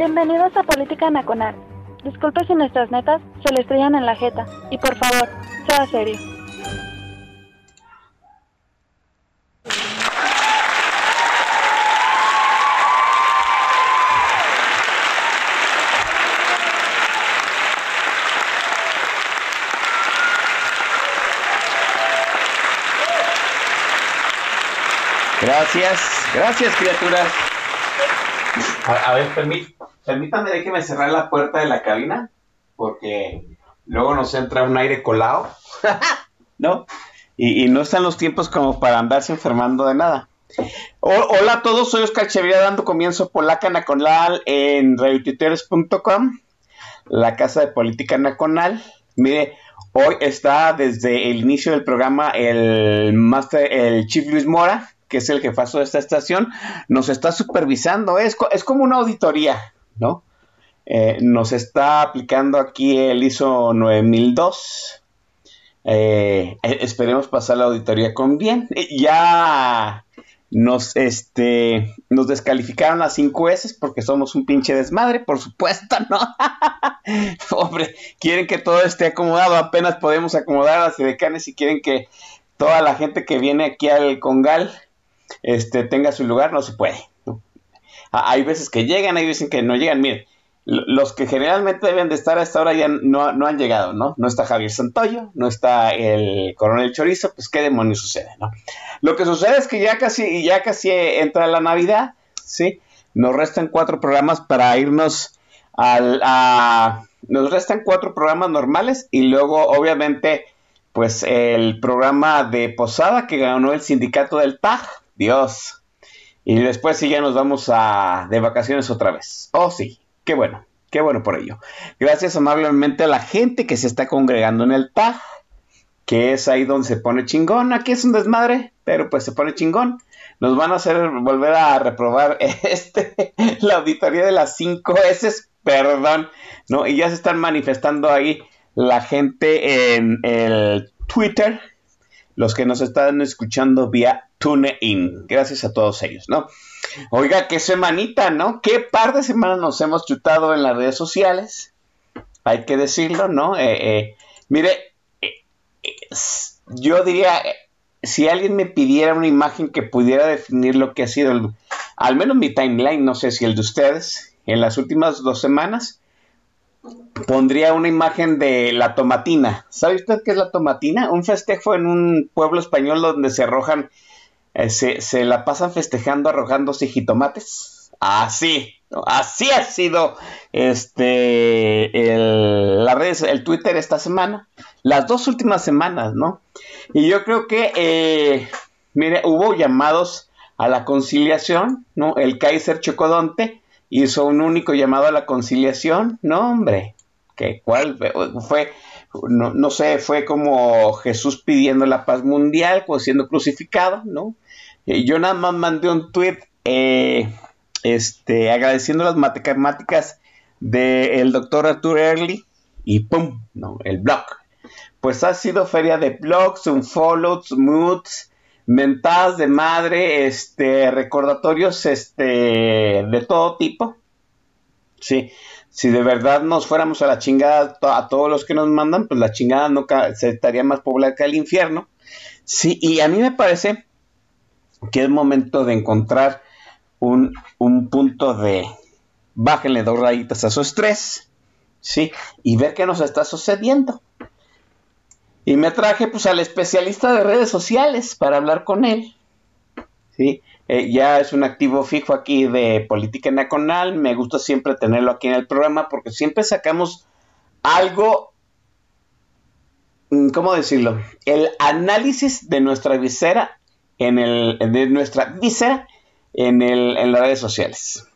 Bienvenidos a Política Nacional. Disculpe si nuestras netas se le estrellan en la jeta. Y por favor, sea serio. Gracias, gracias criaturas. A, a ver, permí- permítame, déjeme cerrar la puerta de la cabina, porque luego nos entra un aire colado, ¿no? Y, no están los tiempos como para andarse enfermando de nada. Hola a todos, soy Oscar Chevilla dando comienzo a Polaca Nacional en radiotuiteros.com, la casa de política nacional. Mire, hoy está desde el inicio del programa el master, el Chief Luis Mora, que es el jefazo de esta estación, nos está supervisando. Es como una auditoría, ¿no? Eh, nos está aplicando aquí el ISO 9002. Eh, eh, esperemos pasar la auditoría con bien. Ya nos, este, nos descalificaron las 5 S porque somos un pinche desmadre, por supuesto, ¿no? Hombre, quieren que todo esté acomodado, apenas podemos acomodar a las edecanes y quieren que toda la gente que viene aquí al Congal este, tenga su lugar, no se puede. Hay veces que llegan, hay veces que no llegan. Miren, los que generalmente deben de estar a esta hora ya no, han llegado, ¿no? No está Javier Santoyo, no está el coronel Chorizo, pues qué demonios sucede, ¿no? Lo que sucede es que ya casi, ya casi entra la Navidad, ¿sí? Nos restan cuatro programas para irnos al, a... Nos restan cuatro programas normales y luego, obviamente, pues el programa de Posada que ganó el sindicato del TAG, Dios. Y después sí ya nos vamos a de vacaciones otra vez. Oh, sí, qué bueno, qué bueno por ello. Gracias amablemente a la gente que se está congregando en el TAG, que es ahí donde se pone chingón. Aquí es un desmadre, pero pues se pone chingón. Nos van a hacer volver a reprobar este la auditoría de las 5 S, perdón, ¿no? Y ya se están manifestando ahí la gente en el Twitter, los que nos están escuchando vía TuneIn. Gracias a todos ellos, ¿no? Oiga, qué semanita, ¿no? Qué par de semanas nos hemos chutado en las redes sociales. Hay que decirlo, ¿no? Eh, eh, mire, eh, yo diría, si alguien me pidiera una imagen que pudiera definir lo que ha sido, al menos mi timeline, no sé si el de ustedes, en las últimas dos semanas, pondría una imagen de la tomatina. ¿Sabe usted qué es la tomatina? Un festejo en un pueblo español donde se arrojan, eh, se, se la pasan festejando arrojándose jitomates. Así, así ha sido este el, la redes, el Twitter esta semana, las dos últimas semanas, ¿no? Y yo creo que, eh, mire, hubo llamados a la conciliación, ¿no? El Kaiser Chocodonte hizo un único llamado a la conciliación, no, hombre, que cuál fue, no, no sé, fue como Jesús pidiendo la paz mundial, pues siendo crucificado, ¿no? Eh, yo nada más mandé un tweet eh, este, agradeciendo las matemáticas del doctor Arthur Early y ¡pum! ¿no? El blog. Pues ha sido feria de blogs, unfollows, moods, mentadas de madre, este, recordatorios este, de todo tipo. Sí, si de verdad nos fuéramos a la chingada a todos los que nos mandan, pues la chingada no se estaría más poblada que el infierno. Sí, y a mí me parece que es momento de encontrar un, un punto de bájenle dos rayitas a su estrés, ¿sí? Y ver qué nos está sucediendo. Y me traje pues al especialista de redes sociales para hablar con él. ¿sí? Eh, ya es un activo fijo aquí de política nacional. Me gusta siempre tenerlo aquí en el programa porque siempre sacamos algo, mm, ¿cómo decirlo? El análisis de nuestra visera en el, de nuestra visera en, el, en las redes sociales.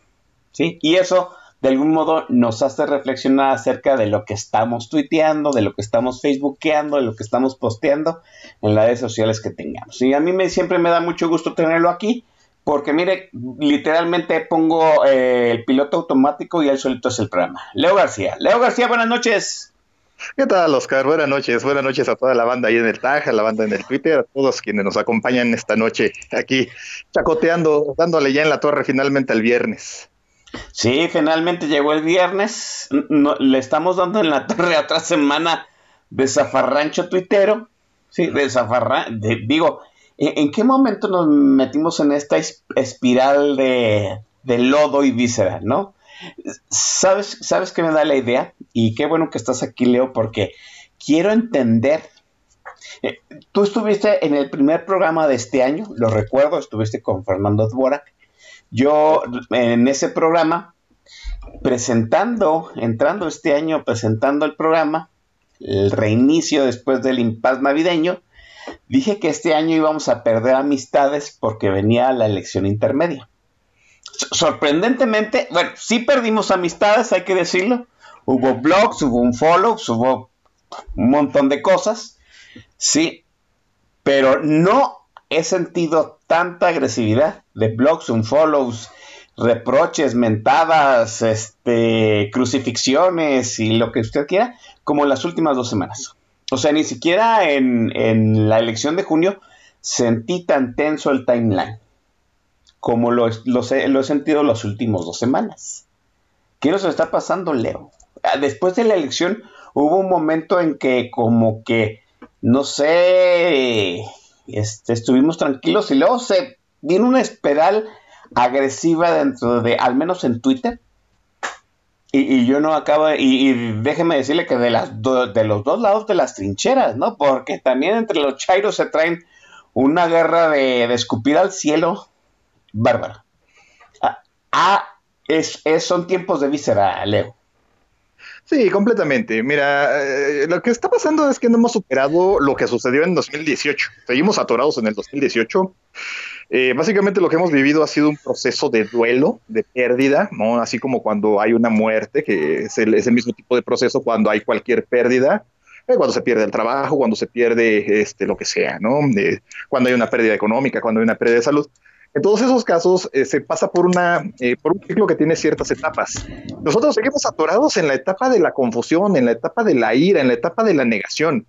¿Sí? Y eso de algún modo nos hace reflexionar acerca de lo que estamos tuiteando, de lo que estamos facebookeando, de lo que estamos posteando en las redes sociales que tengamos. Y a mí me, siempre me da mucho gusto tenerlo aquí, porque mire, literalmente pongo eh, el piloto automático y él solito es el programa. Leo García. Leo García, buenas noches. ¿Qué tal, Oscar? Buenas noches. Buenas noches a toda la banda ahí en el TAG, a la banda en el Twitter, a todos quienes nos acompañan esta noche aquí, chacoteando, dándole ya en la torre finalmente el viernes. Sí, finalmente llegó el viernes. le estamos dando en la torre otra semana de zafarrancho tuitero. Sí, de zafarrancho. digo, ¿en, qué momento nos metimos en esta espiral de, lodo y víscera, no? ¿Sabes, ¿Sabes qué me da la idea? Y qué bueno que estás aquí, Leo, porque quiero entender. Eh, tú estuviste en el primer programa de este año, lo recuerdo, estuviste con Fernando Dvorak yo en ese programa, presentando, entrando este año, presentando el programa, el reinicio después del impas navideño, dije que este año íbamos a perder amistades porque venía la elección intermedia. Sorprendentemente, bueno, sí perdimos amistades, hay que decirlo. Hubo blogs, hubo un follow, hubo un montón de cosas, sí, pero no he sentido tanta agresividad de blogs, unfollows, reproches, mentadas, este, crucifixiones y lo que usted quiera, como las últimas dos semanas. O sea, ni siquiera en, la elección de junio sentí tan tenso el timeline como lo, he sentido las últimas dos semanas. ¿Qué nos está pasando, Leo? Ah, después de la elección hubo un momento en que como que, no sé, este, estuvimos tranquilos y luego se vino una espiral agresiva dentro de, al menos en Twitter. Y, yo no acabo, y, déjeme decirle que de, las de los dos lados de las trincheras, ¿no? Porque también entre los chairos se traen una guerra de, escupir al cielo bárbara. Ah, ah es, son tiempos de víscera, Leo. Sí, completamente. Mira, eh, lo que está pasando es que no hemos superado lo que sucedió en 2018. Seguimos atorados en el 2018. Eh, básicamente lo que hemos vivido ha sido un proceso de duelo, de pérdida, ¿no? Así como cuando hay una muerte, que es el, mismo tipo de proceso cuando hay cualquier pérdida, eh, cuando se pierde el trabajo, cuando se pierde este, lo que sea, ¿no? cuando hay una pérdida económica, cuando hay una pérdida de salud. En todos esos casos eh, se pasa por, una, eh, por un ciclo que tiene ciertas etapas. Nosotros seguimos atorados en la etapa de la confusión, en la etapa de la ira, en la etapa de la negación.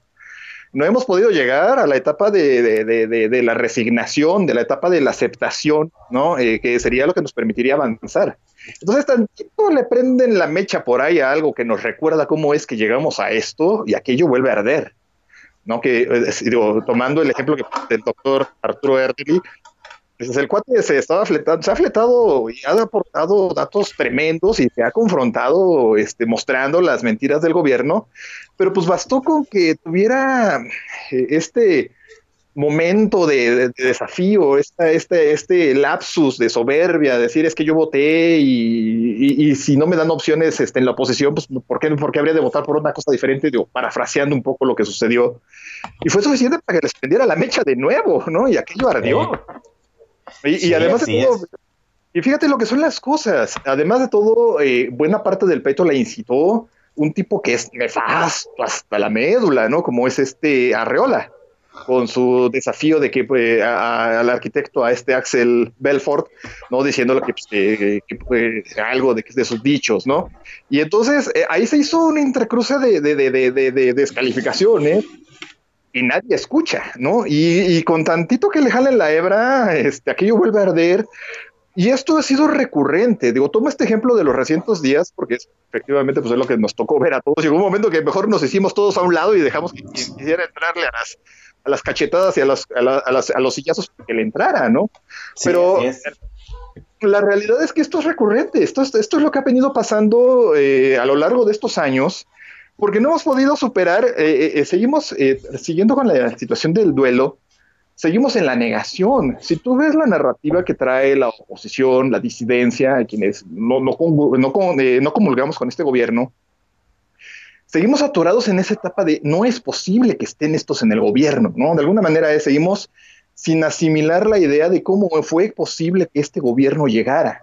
No hemos podido llegar a la etapa de, de, de, la resignación, de la etapa de la aceptación, ¿no? Eh, que sería lo que nos permitiría avanzar. Entonces, tantito le prenden la mecha por ahí a algo que nos recuerda cómo es que llegamos a esto y aquello vuelve a arder. ¿no? Que, digo, tomando el ejemplo que del doctor Arturo Erdely, pues el cuate se estaba fletando, se ha fletado y ha aportado datos tremendos y se ha confrontado este, mostrando las mentiras del gobierno, pero pues bastó con que tuviera eh, este momento de, desafío, esta, este, este lapsus de soberbia, decir es que yo voté y, si no me dan opciones este, en la oposición, pues ¿por qué, ¿por qué habría de votar por una cosa diferente? Digo, parafraseando un poco lo que sucedió. Y fue suficiente para que les prendiera la mecha de nuevo, ¿no? Y aquello ardió. Y, además de todo, y fíjate lo que son las cosas. Además de todo, eh, buena parte del peito la incitó un tipo que es nefasto hasta la médula, ¿no? Como es este Arreola, con su desafío de que pues, al arquitecto, a este Axel Belfort, ¿no? Diciéndole que, pues, que, algo de, de, sus dichos, ¿no? Y entonces eh, ahí se hizo una intercruce de, de, de, de descalificaciones y nadie escucha, ¿no? Y, con tantito que le jalen la hebra, este, aquello vuelve a arder. Y esto ha sido recurrente. Digo, toma este ejemplo de los recientes días, porque efectivamente pues, es lo que nos tocó ver a todos. Llegó un momento que mejor nos hicimos todos a un lado y dejamos que quisiera entrarle a las, a las cachetadas y a, las, a, los sillazos que le entrara, ¿no? Pero la realidad es que esto es recurrente. Esto es, esto es lo que ha venido pasando eh, a lo largo de estos años porque no hemos podido superar, eh, eh, eh, seguimos siguiendo con la situación del duelo, seguimos en la negación. Si tú ves la narrativa que trae la oposición, la disidencia, quienes no, no, no, comulgamos con este gobierno, seguimos atorados en esa etapa de no es posible que estén estos en el gobierno, ¿no? De alguna manera seguimos sin asimilar la idea de cómo fue posible que este gobierno llegara.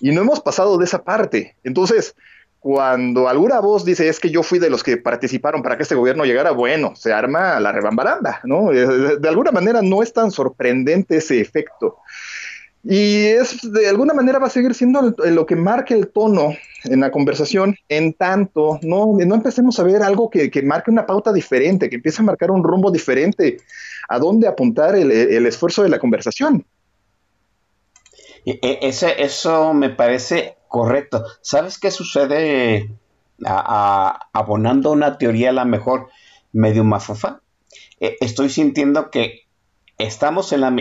Y no hemos pasado de esa parte. Entonces, cuando alguna voz dice es que yo fui de los que participaron para que este gobierno llegara, bueno, se arma la rebambaranda, ¿no? De, alguna manera no es tan sorprendente ese efecto. Y es de alguna manera va a seguir siendo lo que marque el tono en la conversación, en tanto no, no empecemos a ver algo que, que, marque una pauta diferente, que empiece a marcar un rumbo diferente, a dónde apuntar el, el esfuerzo de la conversación. E, ese, eso me parece correcto. ¿Sabes qué sucede abonando una teoría a la mejor medio mafufa? E, estoy sintiendo que estamos en la,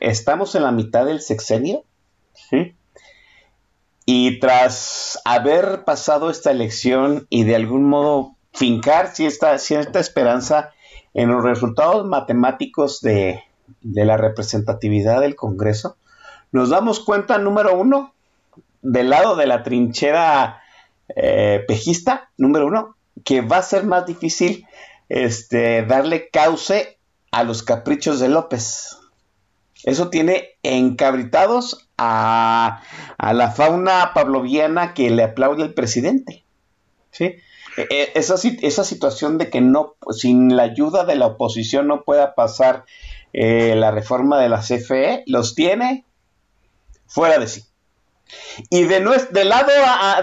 estamos en la mitad del sexenio. Y tras haber pasado esta elección y de algún modo fincar cierta, cierta esperanza en los resultados matemáticos de, de la representatividad del Congreso, nos damos cuenta, número uno, del lado de la trinchera eh, pejista, número uno, que va a ser más difícil este, darle cauce a los caprichos de López. Eso tiene encabritados a, la fauna pavloviana que le aplaude al presidente. ¿sí? E, e, esa, esa, situación de que no, sin la ayuda de la oposición no pueda pasar eh, la reforma de la CFE, los tiene fuera de sí. Y de del, lado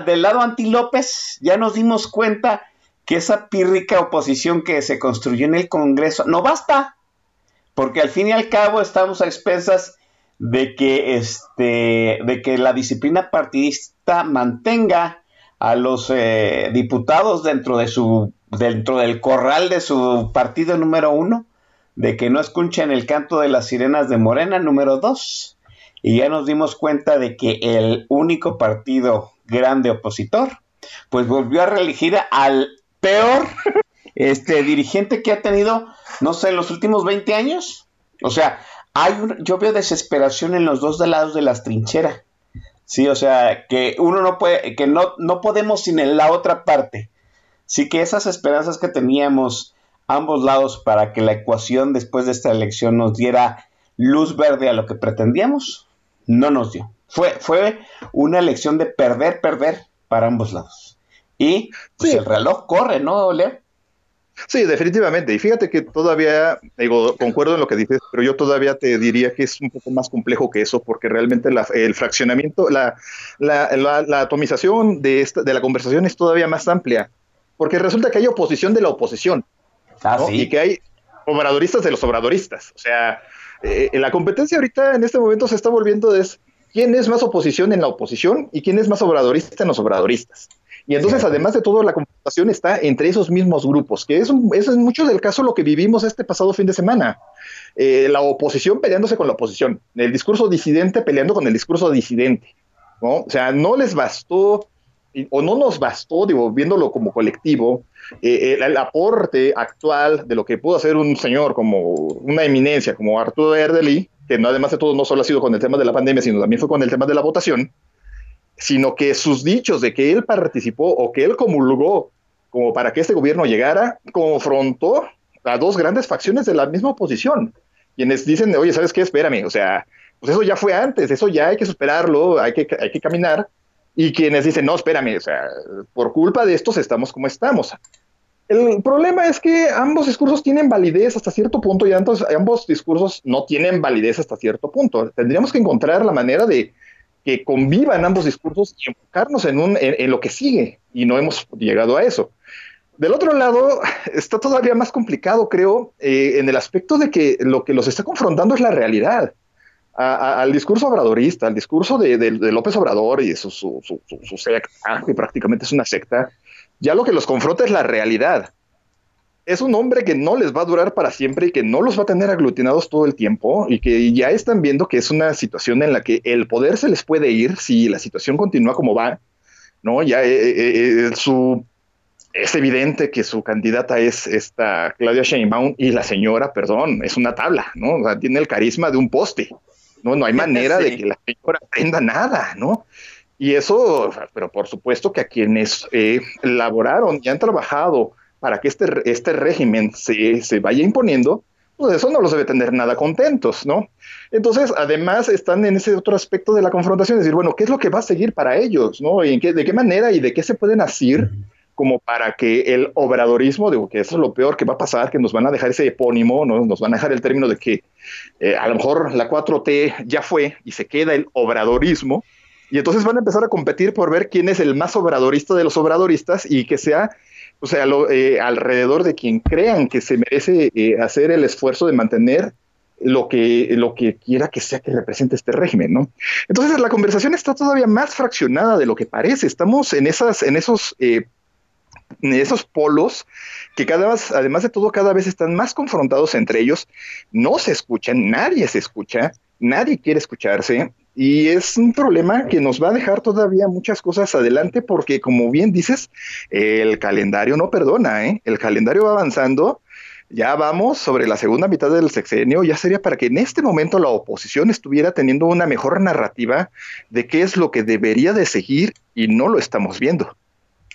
del lado anti López, ya nos dimos cuenta que esa pírrica oposición que se construyó en el Congreso no basta, porque al fin y al cabo estamos a expensas de que, este, de que la disciplina partidista mantenga a los eh, diputados dentro, de su, dentro del corral de su partido número uno, de que no escuchen el canto de las sirenas de Morena número dos, y ya nos dimos cuenta de que el único partido grande opositor, pues volvió a reelegir al peor este dirigente que ha tenido, no sé, en los últimos 20 años. O sea, hay un, yo veo desesperación en los dos lados de las trincheras. Sí, o sea, que uno no puede, que no, no podemos sin la otra parte. Sí que esas esperanzas que teníamos ambos lados para que la ecuación después de esta elección nos diera luz verde a lo que pretendíamos, no nos dio. Fue, fue una elección de perder, perder para ambos lados. Y pues, el reloj corre, ¿no, Leo? Sí, definitivamente. Y fíjate que todavía, digo, concuerdo en lo que dices, pero yo todavía te diría que es un poco más complejo que eso, porque realmente el fraccionamiento, la, la, atomización de, esta, de la conversación es todavía más amplia, porque resulta que hay oposición de la oposición. Ah, Y que hay obradoristas de los obradoristas. O sea, eh, la competencia ahorita en este momento se está volviendo es quién es más oposición en la oposición y quién es más obradorista en los obradoristas. Y entonces, además de todo, la computación está entre esos mismos grupos, que es, es en mucho del caso lo que vivimos este pasado fin de semana. Eh, la oposición peleándose con la oposición, el discurso disidente peleando con el discurso disidente. ¿no? O sea, no les bastó o no nos bastó, digo, viéndolo como colectivo, eh, el, aporte actual de lo que pudo hacer un señor como una eminencia como Arturo Erdely, que no, además de todo no solo ha sido con el tema de la pandemia, sino también fue con el tema de la votación, sino que sus dichos de que él participó o que él comulgó como para que este gobierno llegara, confrontó a dos grandes facciones de la misma oposición, quienes dicen, oye, ¿sabes qué? Espérame, o sea, pues eso ya fue antes, eso ya hay que superarlo, hay que, hay que caminar, y quienes dicen, no, espérame, o sea, por culpa de estos estamos como estamos. El problema es que ambos discursos tienen validez hasta cierto punto y ambos discursos no tienen validez hasta cierto punto. Tendríamos que encontrar la manera de que convivan ambos discursos y enfocarnos en, un, lo que sigue y no hemos llegado a eso. Del otro lado, está todavía más complicado, creo, eh, en el aspecto de que lo que los está confrontando es la realidad al discurso obradorista, al discurso de, López Obrador y su, su, secta, que prácticamente es una secta, ya lo que los confronta es la realidad. Es un hombre que no les va a durar para siempre y que no los va a tener aglutinados todo el tiempo y que ya están viendo que es una situación en la que el poder se les puede ir si la situación continúa como va, ¿no? Ya eh, eh, eh, su es evidente que su candidata es esta Claudia Sheinbaum y la señora, perdón, es una tabla, ¿no? O sea, tiene el carisma de un poste. ¿No? No hay manera de que la señora aprenda nada, ¿no? Y eso, pero por supuesto que a quienes eh, elaboraron y han trabajado para que este, este régimen se, se, vaya imponiendo, pues eso no los debe tener nada contentos, ¿no? Entonces, además, están en ese otro aspecto de la confrontación, es decir, bueno, ¿qué es lo que va a seguir para ellos, ¿no? ¿Y en qué, de qué manera y de qué se pueden hacer como para que el obradorismo, digo que eso es lo peor que va a pasar, que nos van a dejar ese epónimo, ¿no? nos van a dejar el término de que eh, a lo mejor la 4T ya fue y se queda el obradorismo, y entonces van a empezar a competir por ver quién es el más obradorista de los obradoristas y que sea o sea, eh, alrededor de quien crean que se merece eh, hacer el esfuerzo de mantener lo que, lo que quiera que sea que represente este régimen, ¿no? Entonces la conversación está todavía más fraccionada de lo que parece. Estamos en esas, en esos, eh, esos polos que cada vez, además de todo, cada vez están más confrontados entre ellos. No se escuchan, nadie se escucha, nadie quiere escucharse. Y es un problema que nos va a dejar todavía muchas cosas adelante porque, como bien dices, el calendario no perdona, ¿eh? El calendario va avanzando. Ya vamos sobre la segunda mitad del sexenio, ya sería para que en este momento la oposición estuviera teniendo una mejor narrativa de qué es lo que debería de seguir y no lo estamos viendo.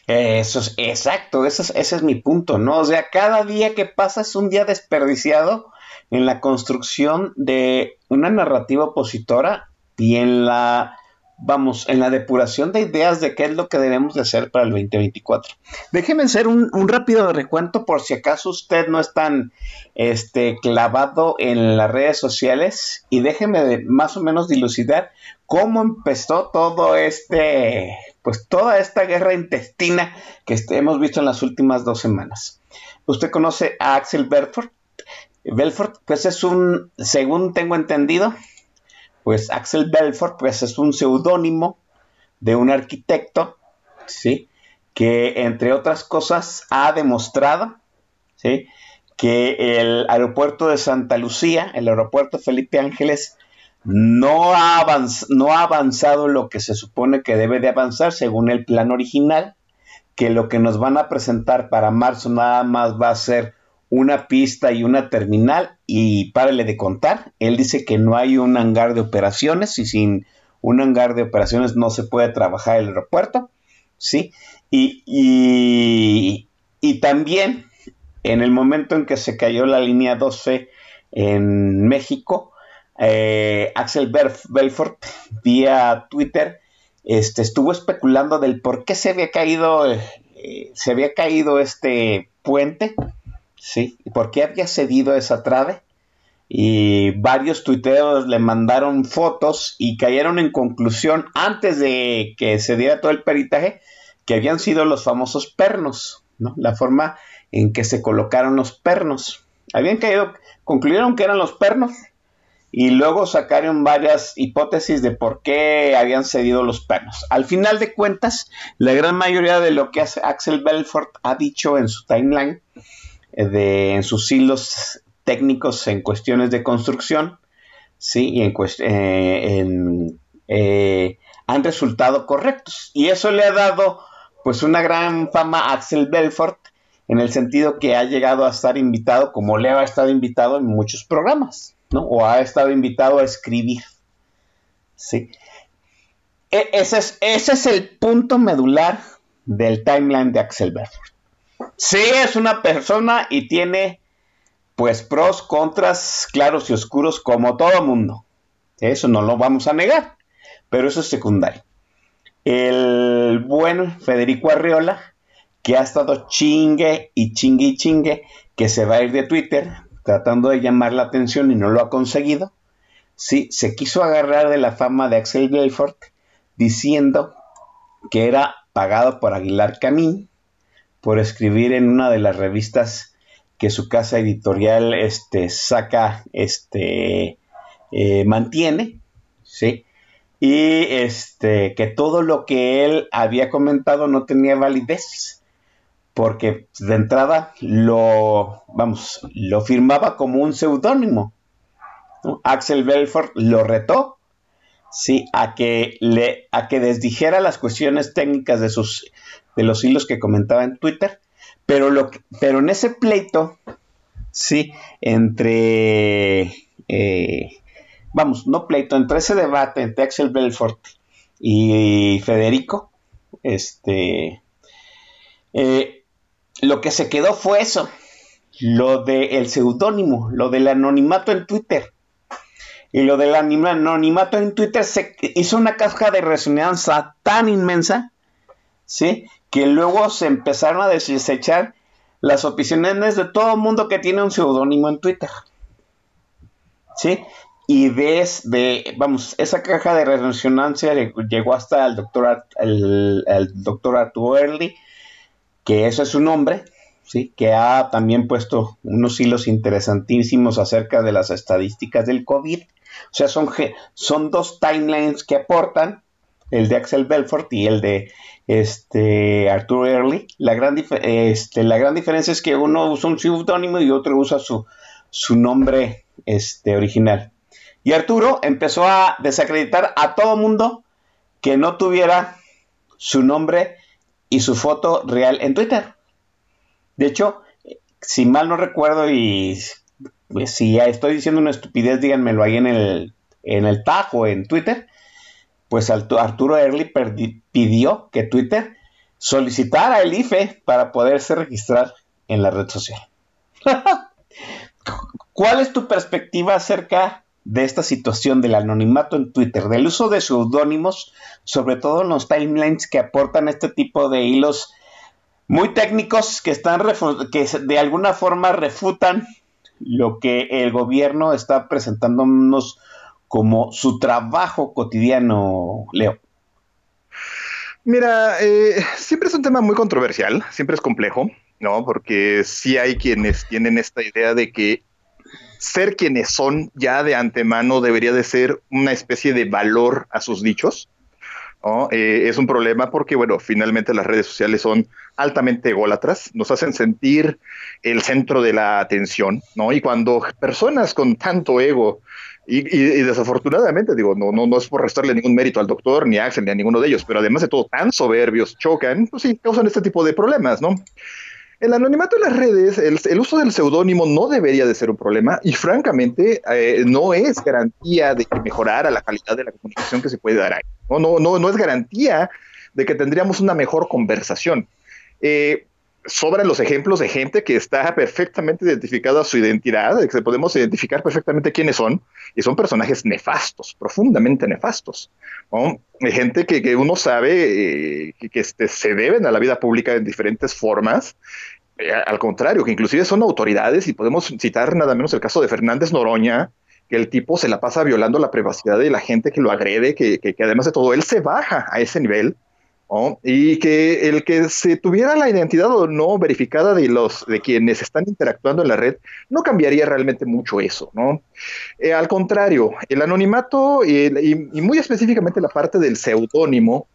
Eso es exacto, eso ese es mi punto, ¿no? O sea, cada día que pasa es un día desperdiciado en la construcción de una narrativa opositora y en la, vamos, en la depuración de ideas de qué es lo que debemos de hacer para el 2024. Déjeme hacer un, rápido recuento por si acaso usted no es tan este, clavado en las redes sociales y déjeme más o menos dilucidar cómo empezó todo este, pues toda esta guerra intestina que este, hemos visto en las últimas dos semanas. Usted conoce a Axel Belfort. Belfort, pues es un, según tengo entendido, pues Axel Belfort pues es un seudónimo de un arquitecto, ¿sí? Que entre otras cosas ha demostrado, ¿sí? Que el aeropuerto de Santa Lucía, el aeropuerto Felipe Ángeles, no ha, no ha avanzado lo que se supone que debe de avanzar según el plan original, que lo que nos van a presentar para marzo nada más va a ser una pista y una terminal y párale de contar. Él dice que no hay un hangar de operaciones y sin un hangar de operaciones no se puede trabajar el aeropuerto. ¿sí? Y, y, también en el momento en que se cayó la línea 12 en México, eh, Axel Belfort vía Twitter este, estuvo especulando del por qué se había caído, eh, se había caído este puente ¿sí? ¿Por qué había cedido esa trave? Y varios tuiteros le mandaron fotos y cayeron en conclusión antes de que se diera todo el peritaje que habían sido los famosos pernos, ¿no? La forma en que se colocaron los pernos. Habían caído, concluyeron que eran los pernos y luego sacaron varias hipótesis de por qué habían cedido los pernos. Al final de cuentas, la gran mayoría de lo que Axel Belfort ha dicho en su timeline eh, de, en sus hilos técnicos en cuestiones de construcción, ¿sí? Y en, eh, eh, han resultado correctos. Y eso le ha dado pues una gran fama a Axel Belfort en el sentido que ha llegado a estar invitado, como Leo ha estado invitado en muchos programas, ¿no? O ha estado invitado a escribir. ¿sí? E, ese, es, el punto medular del timeline de Axel Belfort. Sí, es una persona y tiene pues pros, contras, claros y oscuros como todo mundo. Eso no lo vamos a negar, pero eso es secundario. El buen Federico Arriola, que ha estado chingue y chingue y chingue, que se va a ir de Twitter tratando de llamar la atención y no lo ha conseguido, sí, se quiso agarrar de la fama de Axel Belfort diciendo que era pagado por Aguilar Camín por escribir en una de las revistas que su casa editorial este, saca, este, eh, mantiene, ¿sí? Y este, que todo lo que él había comentado no tenía validez, porque de entrada lo, vamos, lo firmaba como un seudónimo. Axel Belfort lo retó, sí, a que le, a que desdijera las cuestiones técnicas de sus de los hilos que comentaba en Twitter, pero, lo pero en ese pleito, sí, entre, eh, vamos, no pleito, entre ese debate entre Axel Belfort y Federico, este, eh, lo que se quedó fue eso, lo del seudónimo, lo del anonimato en Twitter. Y lo del anonimato en Twitter se hizo una caja de resonancia tan inmensa, ¿sí? Que luego se empezaron a desechar las opiniones de todo el mundo que tiene un seudónimo en Twitter. ¿Sí? Y desde, vamos, esa caja de resonancia llegó hasta el doctor, el, el doctor Arturo Early, que ese es su nombre, ¿sí? que ha también puesto unos hilos interesantísimos acerca de las estadísticas del COVID. O sea, son, son dos timelines que aportan, el de Axel Belfort y el de este, Arturo Early. La gran, este, la gran diferencia es que uno usa un seudónimo y otro usa su, su nombre este, original. Y Arturo empezó a desacreditar a todo mundo que no tuviera su nombre y su foto real en Twitter. De hecho, si mal no recuerdo y pues, si estoy diciendo una estupidez, díganmelo ahí en el, en el tag o en Twitter, pues Arturo Early pidió que Twitter solicitara el IFE para poderse registrar en la red social. ¿Cuál es tu perspectiva acerca de esta situación del anonimato en Twitter, del uso de seudónimos, sobre todo en los timelines que aportan este tipo de hilos muy técnicos que están que de alguna forma refutan lo que el gobierno está presentándonos como su trabajo cotidiano, Leo. Mira, eh, siempre es un tema muy controversial, siempre es complejo, ¿no? Porque sí hay quienes tienen esta idea de que ser quienes son ya de antemano debería de ser una especie de valor a sus dichos. Eh, es un problema porque, bueno, finalmente las redes sociales son altamente ególatras, nos hacen sentir el centro de la atención, ¿no? Y cuando personas con tanto ego, y, desafortunadamente, digo, no, no, no es por restarle ningún mérito al doctor, ni a Axel, ni a ninguno de ellos, pero además de todo, tan soberbios, chocan, pues sí, causan este tipo de problemas, ¿no? El anonimato en las redes, el, uso del seudónimo no debería de ser un problema y francamente eh, no es garantía de que mejorara la calidad de la comunicación que se puede dar ahí. No, no, no, no es garantía de que tendríamos una mejor conversación. Eh, sobran los ejemplos de gente que está perfectamente identificada su identidad, de que podemos identificar perfectamente quiénes son, y son personajes nefastos, profundamente nefastos. Hay gente que, uno sabe eh, que, este, se deben a la vida pública en diferentes formas, al contrario, que inclusive son autoridades, y podemos citar nada menos el caso de Fernández Noroña, que el tipo se la pasa violando la privacidad de la gente que lo agrede, que, que además de todo, él se baja a ese nivel y que el que se tuviera la identidad o no verificada de los de quienes están interactuando en la red no cambiaría realmente mucho eso, ¿no? Eh, al contrario, el anonimato y, muy específicamente la parte del seudónimo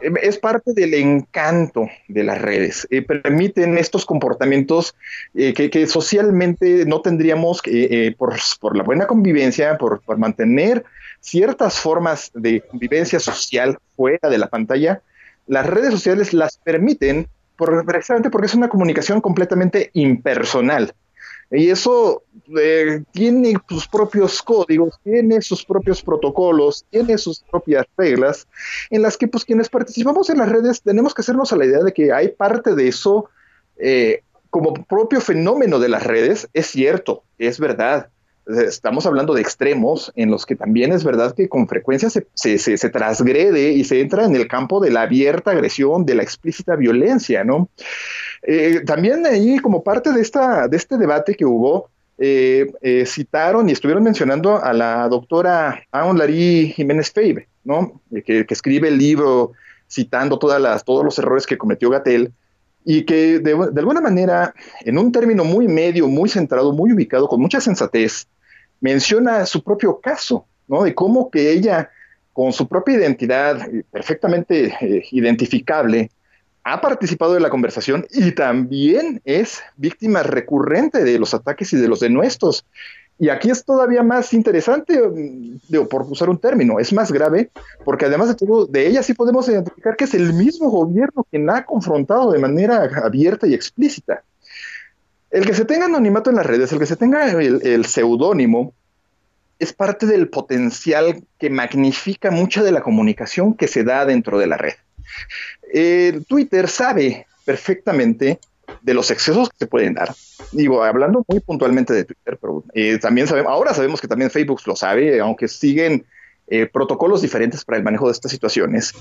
es parte del encanto de las redes. Eh, permiten estos comportamientos eh, que, socialmente no tendríamos que, por, por, la buena convivencia, por, por mantener ciertas formas de convivencia social fuera de la pantalla, las redes sociales las permiten precisamente porque es una comunicación completamente impersonal. Y eso eh, tiene sus propios códigos, tiene sus propios protocolos, tiene sus propias reglas, en las que pues quienes participamos en las redes tenemos que hacernos a la idea de que hay parte de eso eh, como propio fenómeno de las redes, es cierto, es verdad, estamos hablando de extremos en los que también es verdad que con frecuencia se, se, transgrede y se entra en el campo de la abierta agresión, de la explícita violencia, ¿no? Eh, también ahí, como parte de, esta, de este debate que hubo, eh, eh, citaron y estuvieron mencionando a la doctora Aun Larí Jiménez Feibe, ¿no? Que, que, escribe el libro citando todas las, todos los errores que cometió Gatel y que de, de, alguna manera, en un término muy medio, muy centrado, muy ubicado, con mucha sensatez, menciona su propio caso, ¿no? De cómo que ella, con su propia identidad eh, perfectamente eh, identificable, ha participado de la conversación y también es víctima recurrente de los ataques y de los denuestos. Y aquí es todavía más interesante, mm, digo, por usar un término, es más grave, porque además de todo, ella sí podemos identificar que es el mismo gobierno quien ha confrontado de manera abierta y explícita. El que se tenga anonimato en las redes, el que se tenga el, seudónimo, es parte del potencial que magnifica mucha de la comunicación que se da dentro de la red. Twitter sabe perfectamente de los excesos que se pueden dar. Digo, hablando muy puntualmente de Twitter, pero eh, también sabemos, ahora sabemos que también Facebook lo sabe, aunque siguen eh, protocolos diferentes para el manejo de estas situaciones.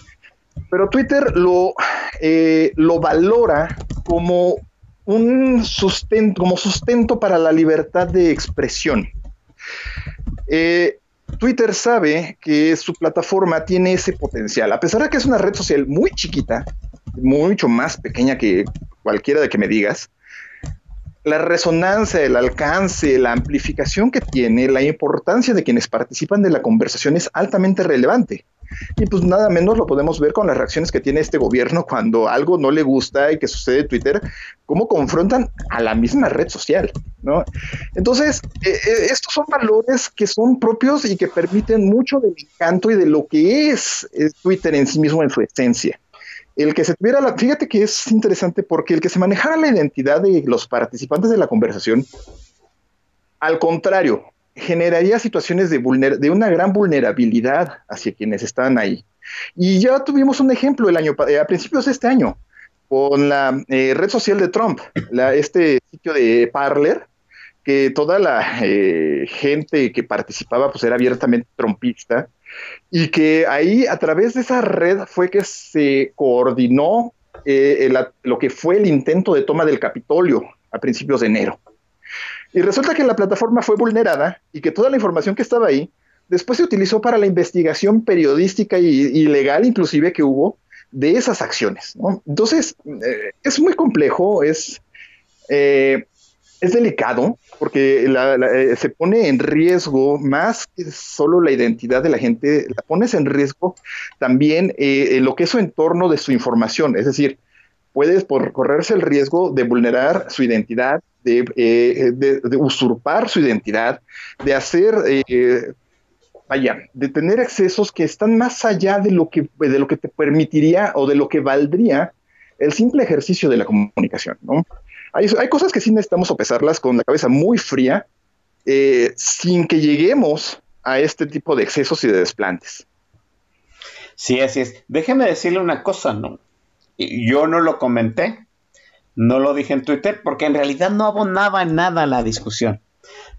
Pero Twitter lo, eh, lo valora como un sustento, como sustento para la libertad de expresión. Twitter sabe que su plataforma tiene ese potencial, a pesar de que es una red social muy chiquita, mucho más pequeña que cualquiera de que me digas, la resonancia, el alcance, la amplificación que tiene, la importancia de quienes participan de la conversación es altamente relevante. Y pues nada menos lo podemos ver con las reacciones que tiene este gobierno cuando algo no le gusta y que sucede en Twitter, cómo confrontan a la misma red social, ¿no? Entonces, eh, eh, estos son valores que son propios y que permiten mucho del encanto y de lo que es eh, Twitter en sí mismo en su esencia el que se tuviera la, fíjate que es interesante porque el que se manejara la identidad de los participantes de la conversación, al contrario, generaría situaciones de, una gran vulnerabilidad hacia quienes están ahí. Y ya tuvimos un ejemplo el año, a principios de este año, con la eh, red social de Trump, este sitio de Parler, que toda la eh, gente que participaba pues era abiertamente trumpista y que ahí a través de esa red fue que se coordinó eh, lo que fue el intento de toma del Capitolio a principios de enero. Y resulta que la plataforma fue vulnerada y que toda la información que estaba ahí después se utilizó para la investigación periodística y, legal inclusive que hubo de esas acciones. Entonces, eh, es muy complejo, es, eh, es delicado porque eh, se pone en riesgo más que solo la identidad de la gente, la pones en riesgo también lo que es su entorno de su información, es decir, puedes por correrse el riesgo de vulnerar su identidad, de, eh, usurpar su identidad, de hacer, vaya, de tener accesos que están más allá de lo que, de lo que te permitiría o de lo que valdría el simple ejercicio de la comunicación, ¿no? Hay, cosas que sí necesitamos sopesarlas con la cabeza muy fría, eh, sin que lleguemos a este tipo de excesos y de desplantes. Sí, así es. Déjeme decirle una cosa, ¿no? Yo no lo comenté, no lo dije en Twitter, porque en realidad no abonaba en nada la discusión.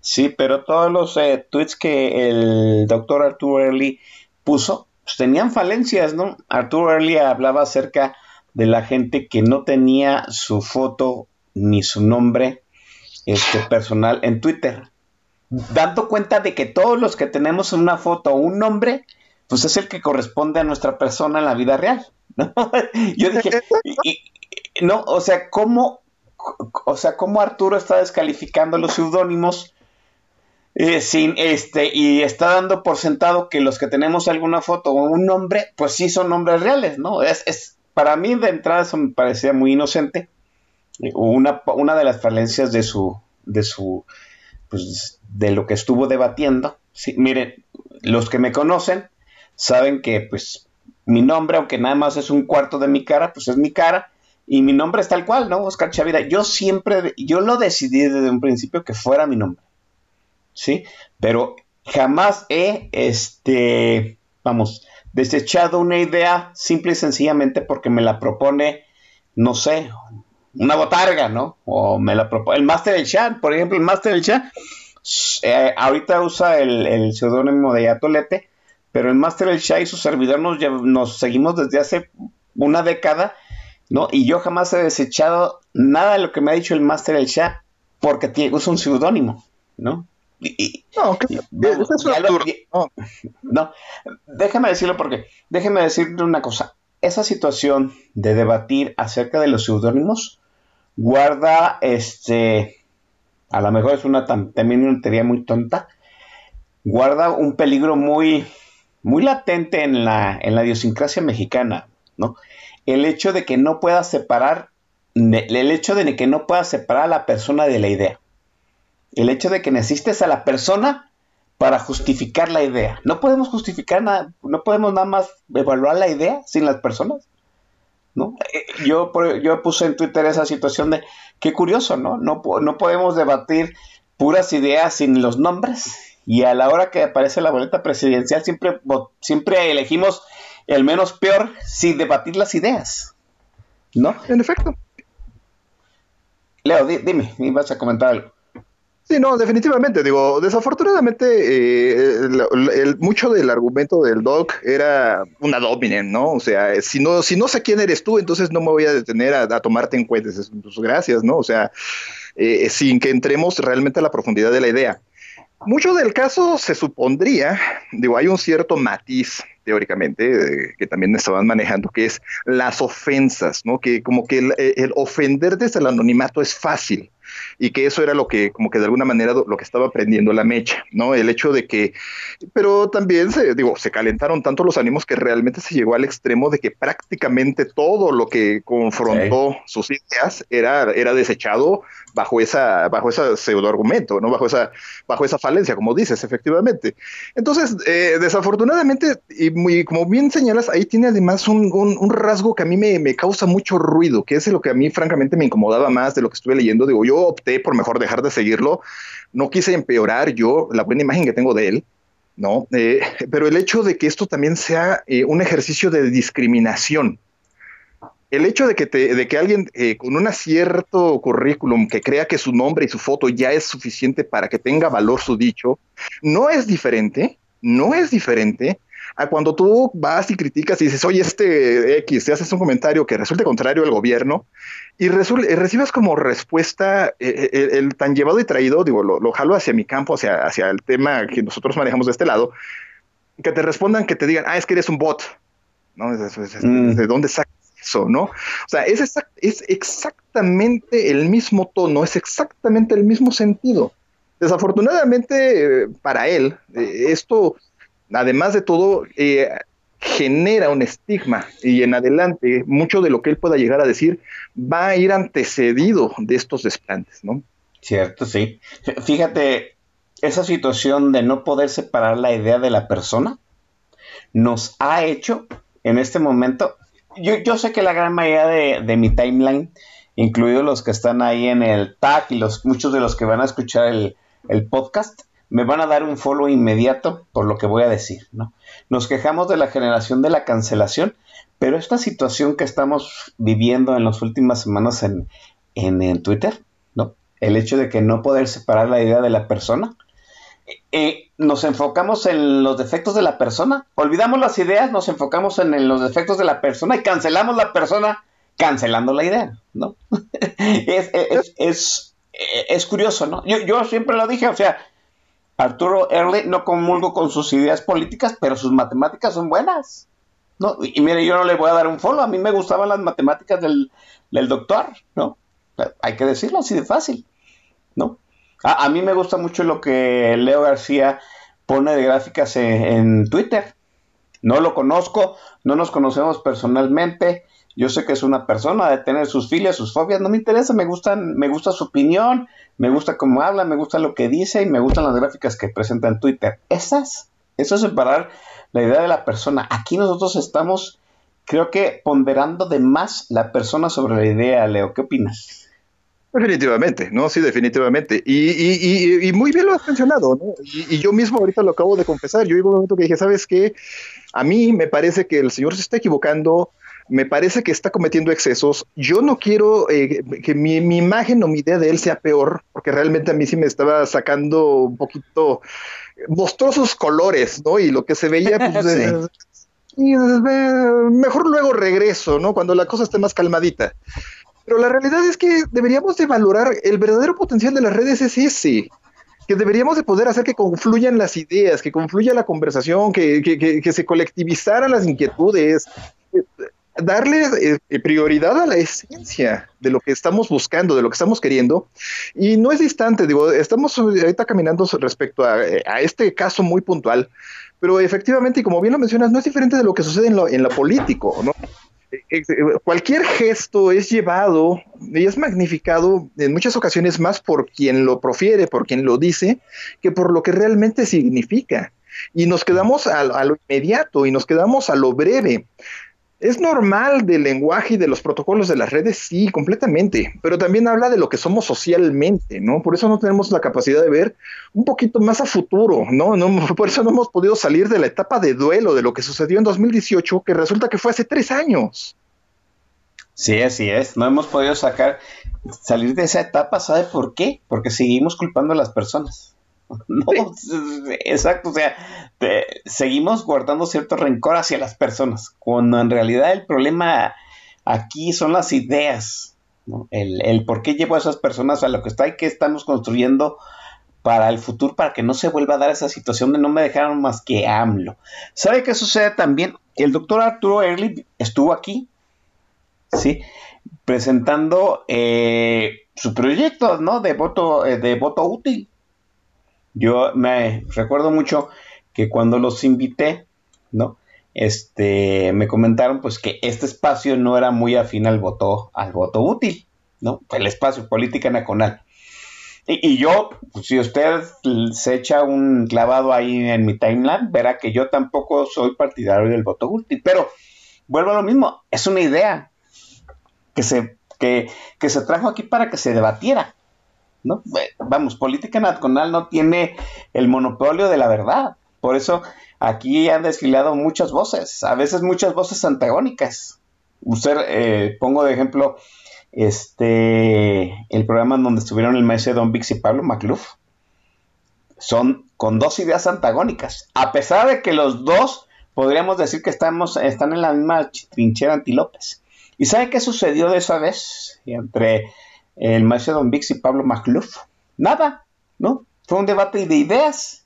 Sí, pero todos los eh, tweets que el doctor Arturo Early puso, pues tenían falencias, ¿no? Arturo Early hablaba acerca de la gente que no tenía su foto ni su nombre este, personal en Twitter. Dando cuenta de que todos los que tenemos una foto o un nombre, pues es el que corresponde a nuestra persona en la vida real. Yo dije, no, o sea, ¿cómo, o sea, cómo Arturo está descalificando los seudónimos eh, sin este y está dando por sentado que los que tenemos alguna foto o un nombre, pues sí son nombres reales, ¿no? Es, es para mí de entrada eso me parecía muy inocente una, una de las falencias de su, de su, pues, de lo que estuvo debatiendo. Sí, miren, los que me conocen saben que, pues, mi nombre, aunque nada más es un cuarto de mi cara, pues es mi cara. Y mi nombre es tal cual, ¿no? Oscar Chavira. Yo siempre, yo lo decidí desde un principio que fuera mi nombre. ¿Sí? Pero jamás he, este, vamos, desechado una idea simple y sencillamente porque me la propone, no sé, una botarga, ¿no? O me la propone. El Master del Chat, por ejemplo, el Master del Chat, eh, ahorita usa el, el seudónimo de Atolete, pero el Master del Chat y su servidor nos, nos seguimos desde hace una década, ¿no? Y yo jamás he desechado nada de lo que me ha dicho el Master del Chat porque tiene, usa un seudónimo, ¿no? no, no, no, déjame decirlo porque, déjeme decirle una cosa. Esa situación de debatir acerca de los seudónimos guarda, este, a lo mejor es una también una teoría muy tonta, guarda un peligro muy, muy latente en la, en la idiosincrasia mexicana, ¿no? El hecho de que no pueda separar, el hecho de que no pueda separar a la persona de la idea. El hecho de que necesites a la persona para justificar la idea. No podemos justificar nada, no podemos nada más evaluar la idea sin las personas. ¿no? Eh, yo, yo puse en Twitter esa situación de, qué curioso, ¿no? No, no podemos debatir puras ideas sin los nombres y a la hora que aparece la boleta presidencial siempre, siempre elegimos el menos peor sin debatir las ideas, ¿no? En efecto. Leo, dime, vas a comentar algo. Sí, no, definitivamente. Digo, desafortunadamente, eh, el, mucho del argumento del doc era una dominant, ¿no? O sea, si no, si no sé quién eres tú, entonces no me voy a detener a, tomarte en cuenta. Pues, gracias, ¿no? O sea, eh, sin que entremos realmente a la profundidad de la idea. Mucho del caso se supondría, digo, hay un cierto matiz teóricamente que también estaban manejando, que es las ofensas, ¿no? Que como que el, el ofender desde el anonimato es fácil y que eso era lo que, como que de alguna manera lo que estaba prendiendo la mecha, ¿no? El hecho de que, pero también se, digo, se calentaron tanto los ánimos que realmente se llegó al extremo de que prácticamente todo lo que confrontó sus ideas era, era desechado bajo esa, bajo ese pseudo argumento, ¿no? Bajo esa, bajo esa falencia, como dices, efectivamente. Entonces, eh, desafortunadamente, y muy, como bien señalas, ahí tiene además un, un, rasgo que a mí me, me, causa mucho ruido, que es lo que a mí francamente me incomodaba más de lo que estuve leyendo. Digo, yo opté por mejor dejar de seguirlo, no quise empeorar yo la buena imagen que tengo de él. ¿no? Eh, pero el hecho de que esto también sea eh, un ejercicio de discriminación, el hecho de que, de que alguien eh, con un cierto currículum que crea que su nombre y su foto ya es suficiente para que tenga valor su dicho, no es diferente, no es diferente a cuando tú vas y criticas y dices, oye, este X, te haces un comentario que resulte contrario al gobierno y recibes como respuesta eh, eh, el, tan llevado y traído, digo, lo, jalo hacia mi campo, hacia, hacia el tema que nosotros manejamos de este lado, que te respondan, que te digan, ah, es que eres un bot, ¿no? Mm. ¿De dónde sacas eso, ¿no? O sea, es, es exactamente el mismo tono, es exactamente el mismo sentido. Desafortunadamente para él, eh, esto, además de todo, eh, genera un estigma y en adelante mucho de lo que él pueda llegar a decir va a ir antecedido de estos desplantes, ¿no? Cierto, sí. Fíjate, esa situación de no poder separar la idea de la persona nos ha hecho en este momento yo, yo sé que la gran mayoría de, mi timeline, incluidos los que están ahí en el tag y los, muchos de los que van a escuchar el, podcast, me van a dar un follow inmediato por lo que voy a decir, ¿no? Nos quejamos de la generación de la cancelación, pero esta situación que estamos viviendo en las últimas semanas en, en, Twitter, ¿no? El hecho de que no poder separar la idea de la persona, eh, nos enfocamos en los defectos de la persona, olvidamos las ideas, nos enfocamos en, los defectos de la persona y cancelamos la persona cancelando la idea, ¿no? es, es, curioso, ¿no? Yo, yo siempre lo dije, o sea, Arturo Early no comulgo con sus ideas políticas, pero sus matemáticas son buenas. ¿no? Y, mire, yo no le voy a dar un follow, a mí me gustaban las matemáticas del, doctor, ¿no? Hay que decirlo así de fácil, ¿no? A, mí me gusta mucho lo que Leo García pone de gráficas en, Twitter. No lo conozco, no nos conocemos personalmente. Yo sé que es una persona de tener sus filias, sus fobias, no me interesa, me gustan, me gusta su opinión, me gusta cómo habla, me gusta lo que dice y me gustan las gráficas que presenta en Twitter. Esas, eso es separar la idea de la persona. Aquí nosotros estamos, creo que ponderando de más la persona sobre la idea, Leo. ¿Qué opinas? Definitivamente, no, sí, definitivamente. Y, y, y, muy bien lo has mencionado, ¿no? Y, yo mismo ahorita lo acabo de confesar. Yo hubo un momento que dije, ¿sabes qué? A mí me parece que el señor se está equivocando, me parece que está cometiendo excesos. Yo no quiero eh, que mi, imagen o mi idea de él sea peor, porque realmente a mí sí me estaba sacando un poquito monstruosos colores, ¿no? Y lo que se veía, pues, y, mejor luego regreso, ¿no? Cuando la cosa esté más calmadita. Pero la realidad es que deberíamos de valorar el verdadero potencial de las redes es ese, que deberíamos de poder hacer que confluyan las ideas, que confluya la conversación, que, que, que, se colectivizaran las inquietudes, darle eh, prioridad a la esencia de lo que estamos buscando, de lo que estamos queriendo. Y no es distante, digo, estamos ahorita caminando respecto a, a este caso muy puntual, pero efectivamente, y como bien lo mencionas, no es diferente de lo que sucede en lo, político, ¿no? cualquier gesto es llevado y es magnificado en muchas ocasiones más por quien lo profiere, por quien lo dice, que por lo que realmente significa. Y nos quedamos a lo inmediato y nos quedamos a lo breve. Es normal del lenguaje y de los protocolos de las redes, sí, completamente, pero también habla de lo que somos socialmente, ¿no? Por eso no tenemos la capacidad de ver un poquito más a futuro, ¿no? no por eso no hemos podido salir de la etapa de duelo de lo que sucedió en 2018, que resulta que fue hace tres años. Sí, así es. No hemos podido sacar, salir de esa etapa, ¿sabe por qué? Porque seguimos culpando a las personas. No, exacto, o sea, seguimos guardando cierto rencor hacia las personas, cuando en realidad el problema aquí son las ideas, el, el, por qué llevo a esas personas a lo que está y qué estamos construyendo para el futuro, para que no se vuelva a dar esa situación de no me dejaron más que AMLO. ¿Sabe qué sucede también? El doctor Arturo Early estuvo aquí, ¿sí? Presentando eh, su proyecto, ¿no? De voto, eh, de voto útil. Yo me recuerdo mucho que cuando los invité, ¿no? Este, me comentaron pues que este espacio no era muy afín al voto, al voto útil, ¿no? El espacio política nacional. Y, yo, pues, si usted se echa un clavado ahí en mi timeline, verá que yo tampoco soy partidario del voto útil. Pero vuelvo a lo mismo, es una idea que se, que, que se trajo aquí para que se debatiera. ¿no? Vamos, política nacional no tiene el monopolio de la verdad. Por eso aquí han desfilado muchas voces, a veces muchas voces antagónicas. Usted, eh, pongo de ejemplo, este, el programa en donde estuvieron el maestro Don Vix y Pablo Macluf. Son con dos ideas antagónicas. A pesar de que los dos podríamos decir que estamos, están en la misma trinchera antilópez. ¿Y sabe qué sucedió de esa vez entre el maestro Don Vix y Pablo Macluf? Nada, ¿no? Fue un debate de ideas.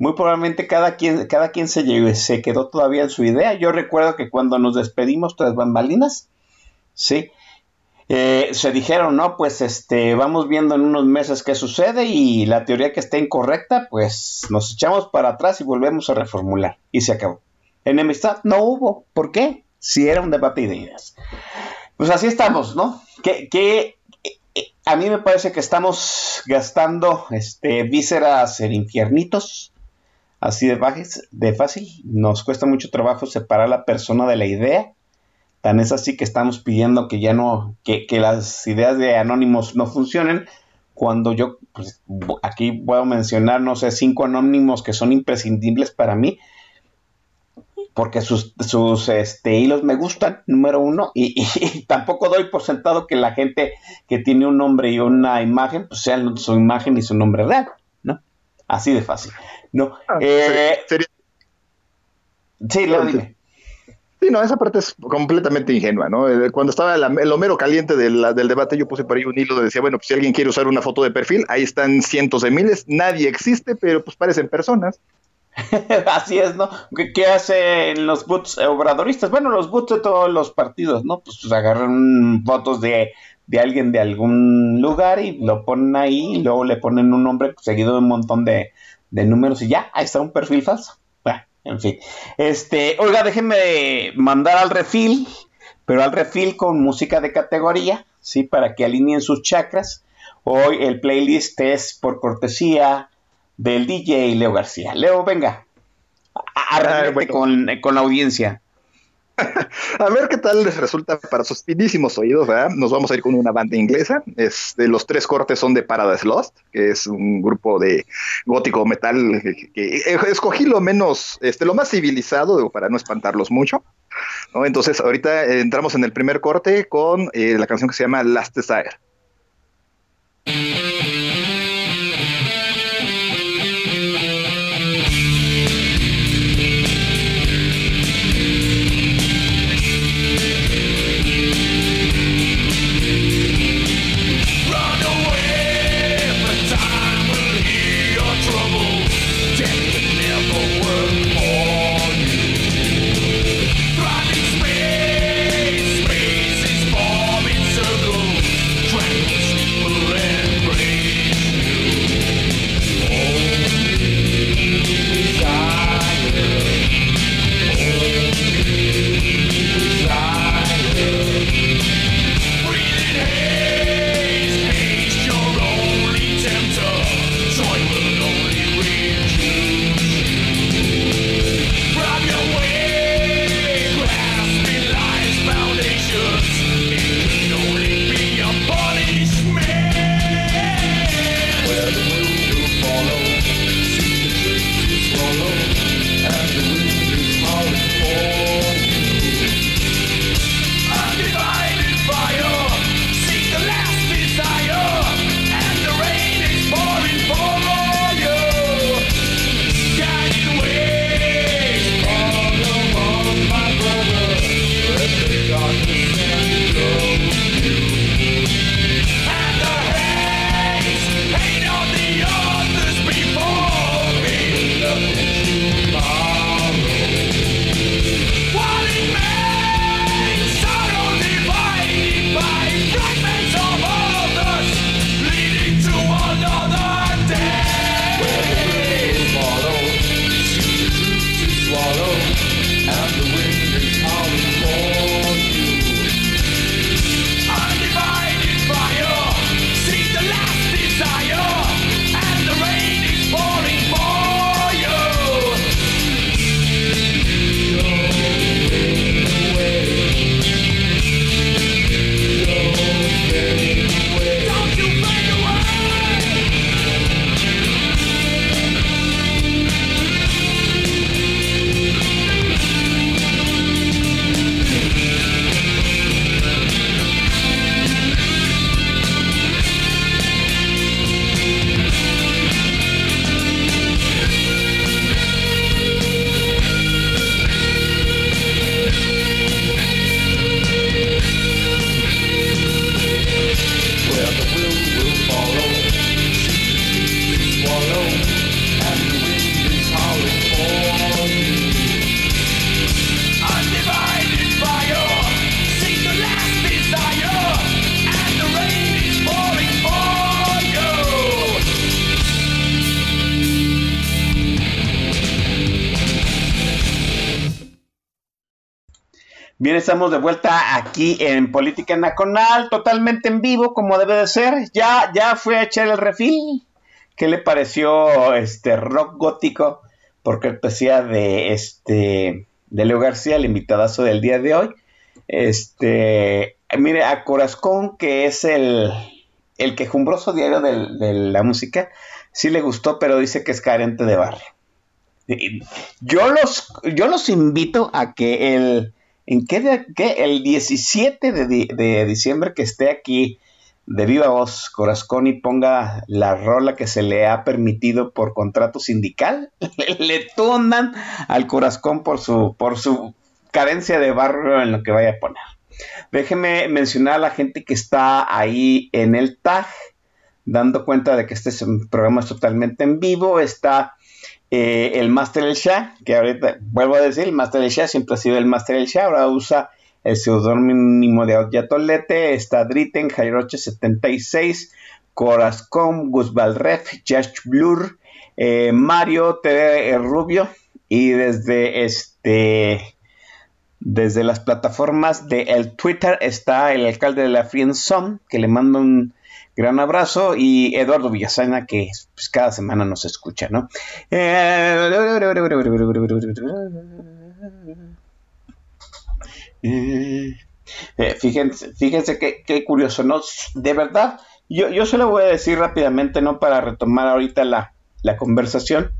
Muy probablemente cada quien, cada quien se, se quedó todavía en su idea. Yo recuerdo que cuando nos despedimos tras bambalinas, sí, eh, se dijeron, no, pues este, vamos viendo en unos meses qué sucede y la teoría que esté incorrecta, pues nos echamos para atrás y volvemos a reformular. Y se acabó. Enemistad no hubo. ¿Por qué? Si era un debate de ideas. Pues así estamos, ¿no? Que, que eh, a mí me parece que estamos gastando este, vísceras en infiernitos, así de, de fácil. Nos cuesta mucho trabajo separar la persona de la idea Tan es así que estamos pidiendo que ya no, que, las ideas de anónimos no funcionen. Cuando yo, pues, aquí puedo mencionar, no sé, cinco anónimos que son imprescindibles para mí, porque sus, sus este, hilos me gustan, número uno, y, tampoco doy por sentado que la gente que tiene un nombre y una imagen, pues sean su imagen y su nombre real, ¿no? Así de fácil. No, ah, eh, Sí, lo dime. Sí, no, esa parte es completamente ingenua, ¿no? Eh, cuando estaba el, homero caliente del, debate, yo puse por ahí un hilo de decía, bueno, pues si alguien quiere usar una foto de perfil, ahí están cientos de miles, nadie existe, pero pues parecen personas. Así es, ¿no? ¿Qué, hacen los bots obradoristas? Bueno, los bots de todos los partidos, ¿no? Pues, pues agarran fotos de, alguien de algún lugar y lo ponen ahí, y luego le ponen un nombre seguido de un montón de, de números y ya, ahí está un perfil falso. En fin. Este, oiga, déjenme mandar al refil, pero al refil con música de categoría, ¿sí? Para que alineen sus chakras. Hoy el playlist es por cortesía del DJ Leo García. Leo, venga, a, con, con la audiencia. a ver qué tal les resulta para sus finísimos oídos, ¿verdad? Nos vamos a ir con una banda inglesa. Este, los tres cortes son de Paradise Lost, que es un grupo de gótico metal que, escogí lo menos, este, lo más civilizado para no espantarlos mucho. Entonces, ahorita entramos en el primer corte con eh, la canción que se llama Last Desire. Estamos de vuelta aquí en Política Nacional, totalmente en vivo, como debe de ser. Ya, ya fue a echar el refil. ¿Qué le pareció este rock gótico? Porque cortesía de este de Leo García, el invitadazo del día de hoy. Este, mire, a Corazón, que es el, el quejumbroso diario de la música, sí le gustó, pero dice que es carente de barrio. Yo los, yo los invito a que el, ¿en qué, el 17 de, diciembre que esté aquí de viva voz y ponga la rola que se le ha permitido por contrato sindical, le, tundan al Corazón por su, por su carencia de barrio en lo que vaya a poner. Déjeme mencionar a la gente que está ahí en el TAG, dando cuenta de que este programa es totalmente en vivo. Está eh, el Master El Shah, que ahorita vuelvo a decir, el Master El Shah siempre ha sido el Master El Shah, ahora usa el seudónimo de Yatolete, está Dritten, Jairoche 76, Corazcom, Gus Ref, Josh Blur, eh, Mario, TV Rubio, y desde este desde las plataformas de el Twitter está el alcalde de la Friendzone, que le mando un gran abrazo, y Eduardo Villasana, que pues, cada semana nos escucha, ¿no? fíjense, fíjense qué, curioso, ¿no? De verdad, yo, yo se lo voy a decir rápidamente, ¿no? Para retomar ahorita la, la conversación.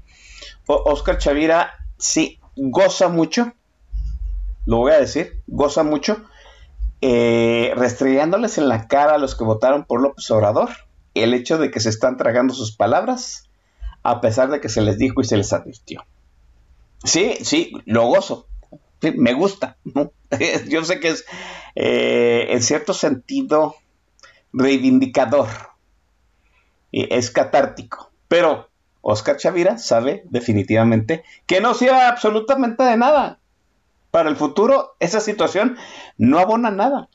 Oscar Chavira sí goza mucho lo voy a decir, goza mucho, eh, en la cara a los que votaron por López Obrador el hecho de que se están tragando sus palabras, a pesar de que se les dijo y se les advirtió. Sí, sí, lo gozo, me gusta. Yo sé que es, eh, en cierto sentido, reivindicador, es catártico, pero Oscar Chavira sabe definitivamente que no sirve absolutamente de nada para el futuro esa situación no abona nada.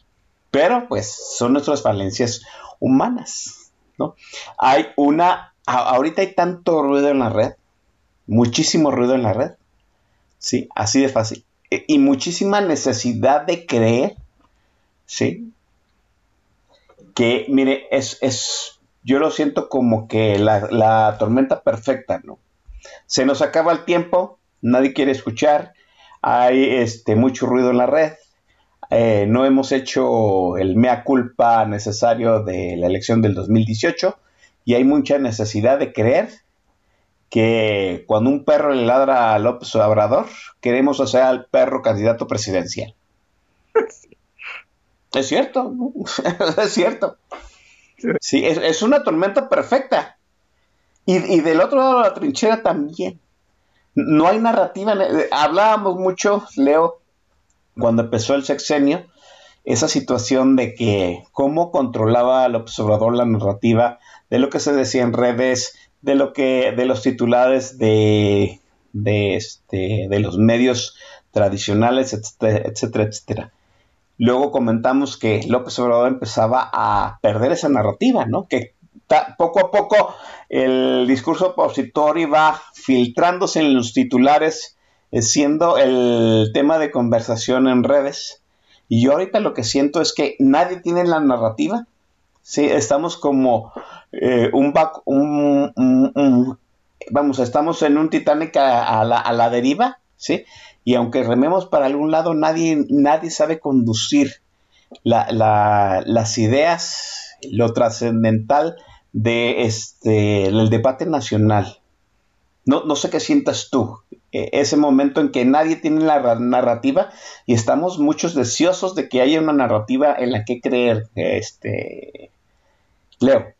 Pero pues son nuestras falencias humanas, ¿no? Hay una, ahorita hay tanto ruido en la red, muchísimo ruido en la red, ¿sí? Así de fácil. E, y muchísima necesidad de creer, ¿sí? Que, mire, es, es yo lo siento como que la, la tormenta perfecta, ¿no? Se nos acaba el tiempo, nadie quiere escuchar, hay este, mucho ruido en la red. Eh, no hemos hecho el mea culpa necesario de la elección del 2018 y hay mucha necesidad de creer que cuando un perro le ladra a López Obrador, queremos hacer al perro candidato presidencial. Es cierto, es cierto. Sí, es, una tormenta perfecta. Y, y, del otro lado de la trinchera también no hay narrativa. Eh, hablábamos mucho, Leo, cuando empezó el sexenio, esa situación de que cómo controlaba el observador la narrativa de lo que se decía en redes, de lo que, de los titulares de, de, este, de los medios tradicionales, etcétera, etcétera, etcétera. Luego comentamos que López Obrador empezaba a perder esa narrativa, ¿no? Que poco a poco el discurso opositor iba filtrándose en los titulares, eh, siendo el tema de conversación en redes. Y yo ahorita lo que siento es que nadie tiene la narrativa. Sí, estamos como eh, un, un, vamos, estamos en un Titanic a, la, a, la, deriva, ¿sí? Y aunque rememos para algún lado, nadie, nadie sabe conducir las ideas, lo trascendental de este el debate nacional. No, no sé qué sientas tú, e, ese momento en que nadie tiene la narrativa y estamos muchos deseosos de que haya una narrativa en la que creer, este Leo.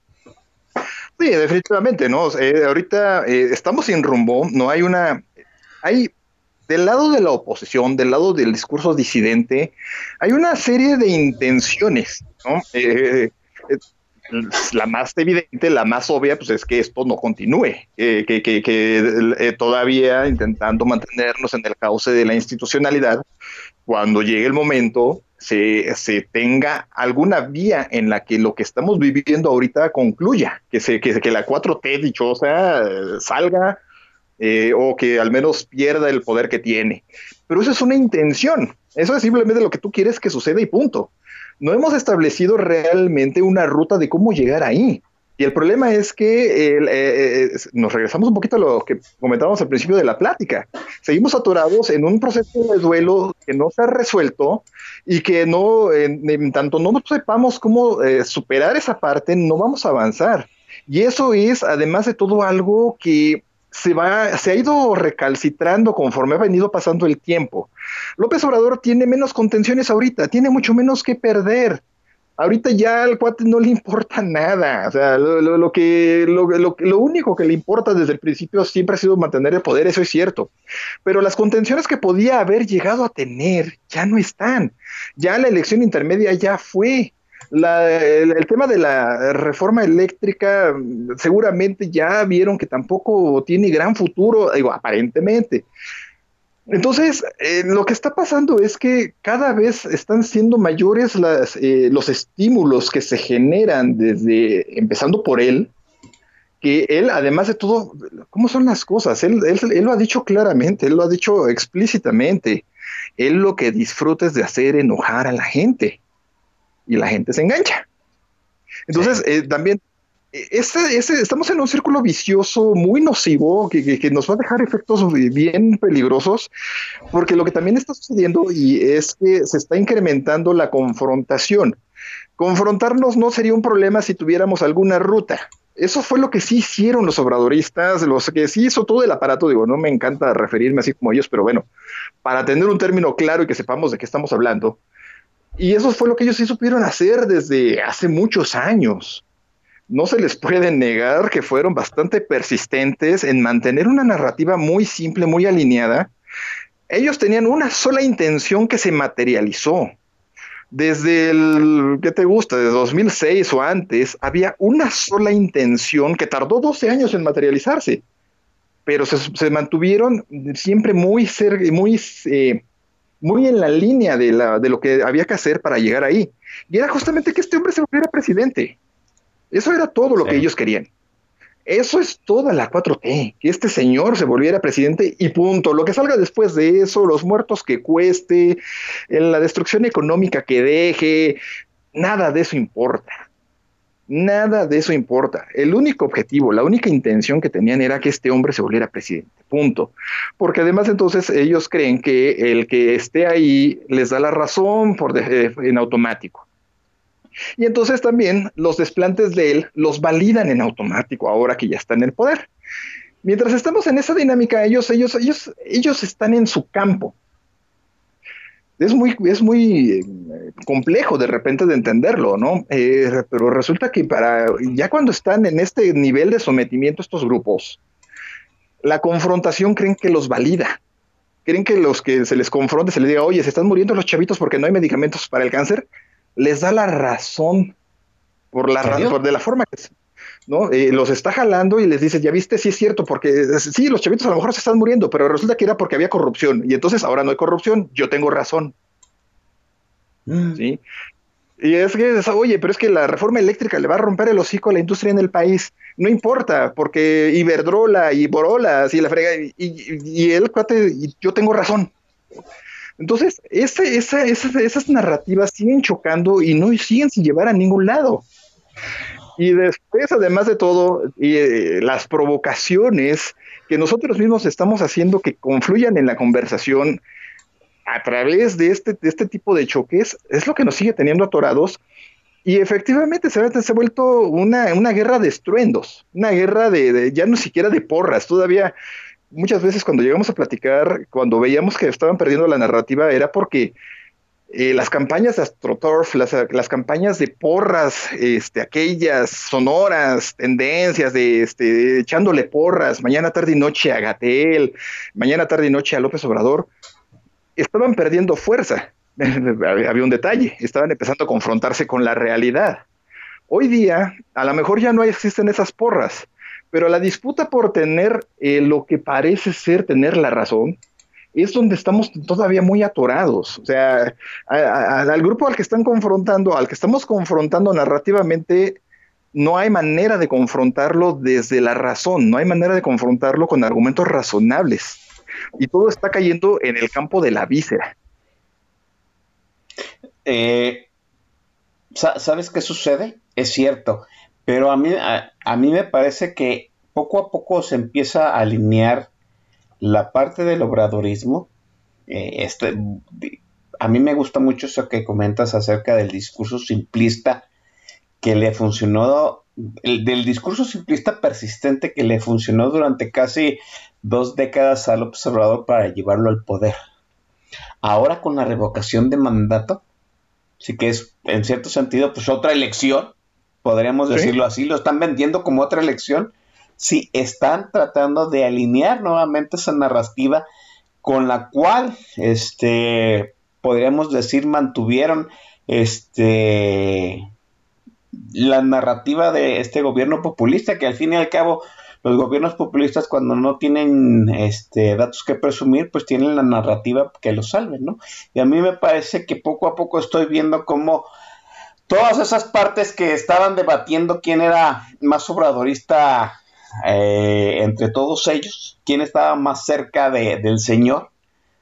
Sí, definitivamente, ¿no? Eh, ahorita eh, estamos sin rumbo, no hay una, hay del lado de la oposición, del lado del discurso disidente, hay una serie de intenciones, ¿no? Eh, la más evidente, la más obvia, pues es que esto no continúe, que, que, eh, todavía intentando mantenernos en el cauce de la institucionalidad, cuando llegue el momento se, se, tenga alguna vía en la que lo que estamos viviendo ahorita concluya, que, se, que, que la 4T dichosa salga eh, o que al menos pierda el poder que tiene. Pero eso es una intención, eso es simplemente lo que tú quieres que suceda y punto. No hemos establecido realmente una ruta de cómo llegar ahí. Y el problema es que eh, eh, nos regresamos un poquito a lo que comentábamos al principio de la plática. Seguimos atorados en un proceso de duelo que no se ha resuelto y que no, en, tanto no sepamos cómo eh, superar esa parte, no vamos a avanzar. Y eso es, además de todo, algo que se, va, se ha ido recalcitrando conforme ha venido pasando el tiempo. López Obrador tiene menos contenciones ahorita, tiene mucho menos que perder ahorita ya al cuate no le importa nada. O sea, lo, que, lo, lo, único que le importa desde el principio siempre ha sido mantener el poder, eso es cierto. Pero las contenciones que podía haber llegado a tener ya no están. Ya la elección intermedia ya fue. El, tema de la reforma eléctrica seguramente ya vieron que tampoco tiene gran futuro, digo, aparentemente. Entonces, eh, lo que está pasando es que cada vez están siendo mayores eh, los estímulos que se generan desde, empezando por él, que él, además de todo, ¿cómo son las cosas? Él, él, lo ha dicho claramente, él lo ha dicho explícitamente. Él lo que disfruta es de hacer enojar a la gente y la gente se engancha. Entonces, eh, también ese, estamos en un círculo vicioso muy nocivo que, que, nos va a dejar efectos bien peligrosos, porque lo que también está sucediendo y es que se está incrementando la confrontación. Confrontarnos no sería un problema si tuviéramos alguna ruta. Eso fue lo que sí hicieron los obradoristas, los que sí hizo todo el aparato, digo, no me encanta referirme así como ellos, pero bueno, para tener un término claro y que sepamos de qué estamos hablando. Y eso fue lo que ellos sí supieron hacer desde hace muchos años no se les puede negar que fueron bastante persistentes en mantener una narrativa muy simple, muy alineada. Ellos tenían una sola intención que se materializó. Desde el, ¿qué te gusta? De 2006 o antes, había una sola intención que tardó 12 años en materializarse, pero se, mantuvieron siempre muy, muy, eh, muy en la línea de, la, de lo que había que hacer para llegar ahí. Y era justamente que este hombre se volviera presidente. Eso era todo lo que ellos querían. Eso es toda la 4T, que este señor se volviera presidente y punto. Lo que salga después de eso, los muertos que cueste, la destrucción económica que deje, nada de eso importa. Nada de eso importa. El único objetivo, la única intención que tenían era que este hombre se volviera presidente. Punto. Porque además entonces ellos creen que el que esté ahí les da la razón por en automático. Y entonces también los desplantes de él los validan en automático ahora que ya está en el poder. Mientras estamos en esa dinámica, ellos, ellos, ellos, ellos están en su campo. Es muy, es muy eh, complejo de repente de entenderlo, ¿no? Eh, pero resulta que para ya cuando están en este nivel de sometimiento estos grupos, la confrontación creen que los valida. Creen que los que se les confronte se les diga, oye, se están muriendo los chavitos porque no hay medicamentos para el cáncer les da la razón por la razón, de la forma que ¿no? Eh, los está jalando y les dice, ya viste, sí es cierto, porque sí, los chavitos a lo mejor se están muriendo, pero resulta que era porque había corrupción, y entonces ahora no hay corrupción, yo tengo razón. Mm. ¿Sí? Y es que, oye, pero es que la reforma eléctrica le va a romper el hocico a la industria en el país. No importa, porque Iberdrola y Borolas y la frega, y, y, él, cuate, y yo tengo razón. Entonces, esas narrativas siguen chocando y no siguen sin llevar a ningún lado. Y después, además de todo, eh, las provocaciones que nosotros mismos estamos haciendo que confluyan en la conversación a través de este, este tipo de choques, es lo que nos sigue teniendo atorados. Y efectivamente se, ha vuelto una, guerra de estruendos, una guerra de, ya no siquiera de porras, todavía muchas veces cuando llegamos a platicar, cuando veíamos que estaban perdiendo la narrativa, era porque eh, las campañas de AstroTurf, las, campañas de porras, este, aquellas sonoras, tendencias de este, echándole porras, mañana, tarde y noche a Gatel, mañana, tarde y noche a López Obrador, estaban perdiendo fuerza. Había un detalle, estaban empezando a confrontarse con la realidad. Hoy día, a lo mejor ya no existen esas porras, pero la disputa por tener eh, lo que parece ser tener la razón es donde estamos todavía muy atorados. O sea, al grupo al que están confrontando, al que estamos confrontando narrativamente, no hay manera de confrontarlo desde la razón, no hay manera de confrontarlo con argumentos razonables. Y todo está cayendo en el campo de la víscera. Eh, ¿Sabes qué sucede? Es cierto, pero a mí, a, mí me parece que poco a poco se empieza a alinear la parte del obradorismo. Eh, este, a mí me gusta mucho eso que comentas acerca del discurso simplista que le funcionó, del discurso simplista persistente que le funcionó durante casi dos décadas al observador para llevarlo al poder. Ahora con la revocación de mandato, sí que es en cierto sentido pues otra elección, podríamos decirlo así, lo están vendiendo como otra elección, sí están tratando de alinear nuevamente esa narrativa con la cual este podríamos decir mantuvieron este la narrativa de este gobierno populista que al fin y al cabo los gobiernos populistas cuando no tienen este, datos que presumir, pues tienen la narrativa que los salve, ¿no? Y a mí me parece que poco a poco estoy viendo cómo todas esas partes que estaban debatiendo quién era más obradorista eh, entre todos ellos, quién estaba más cerca del Señor,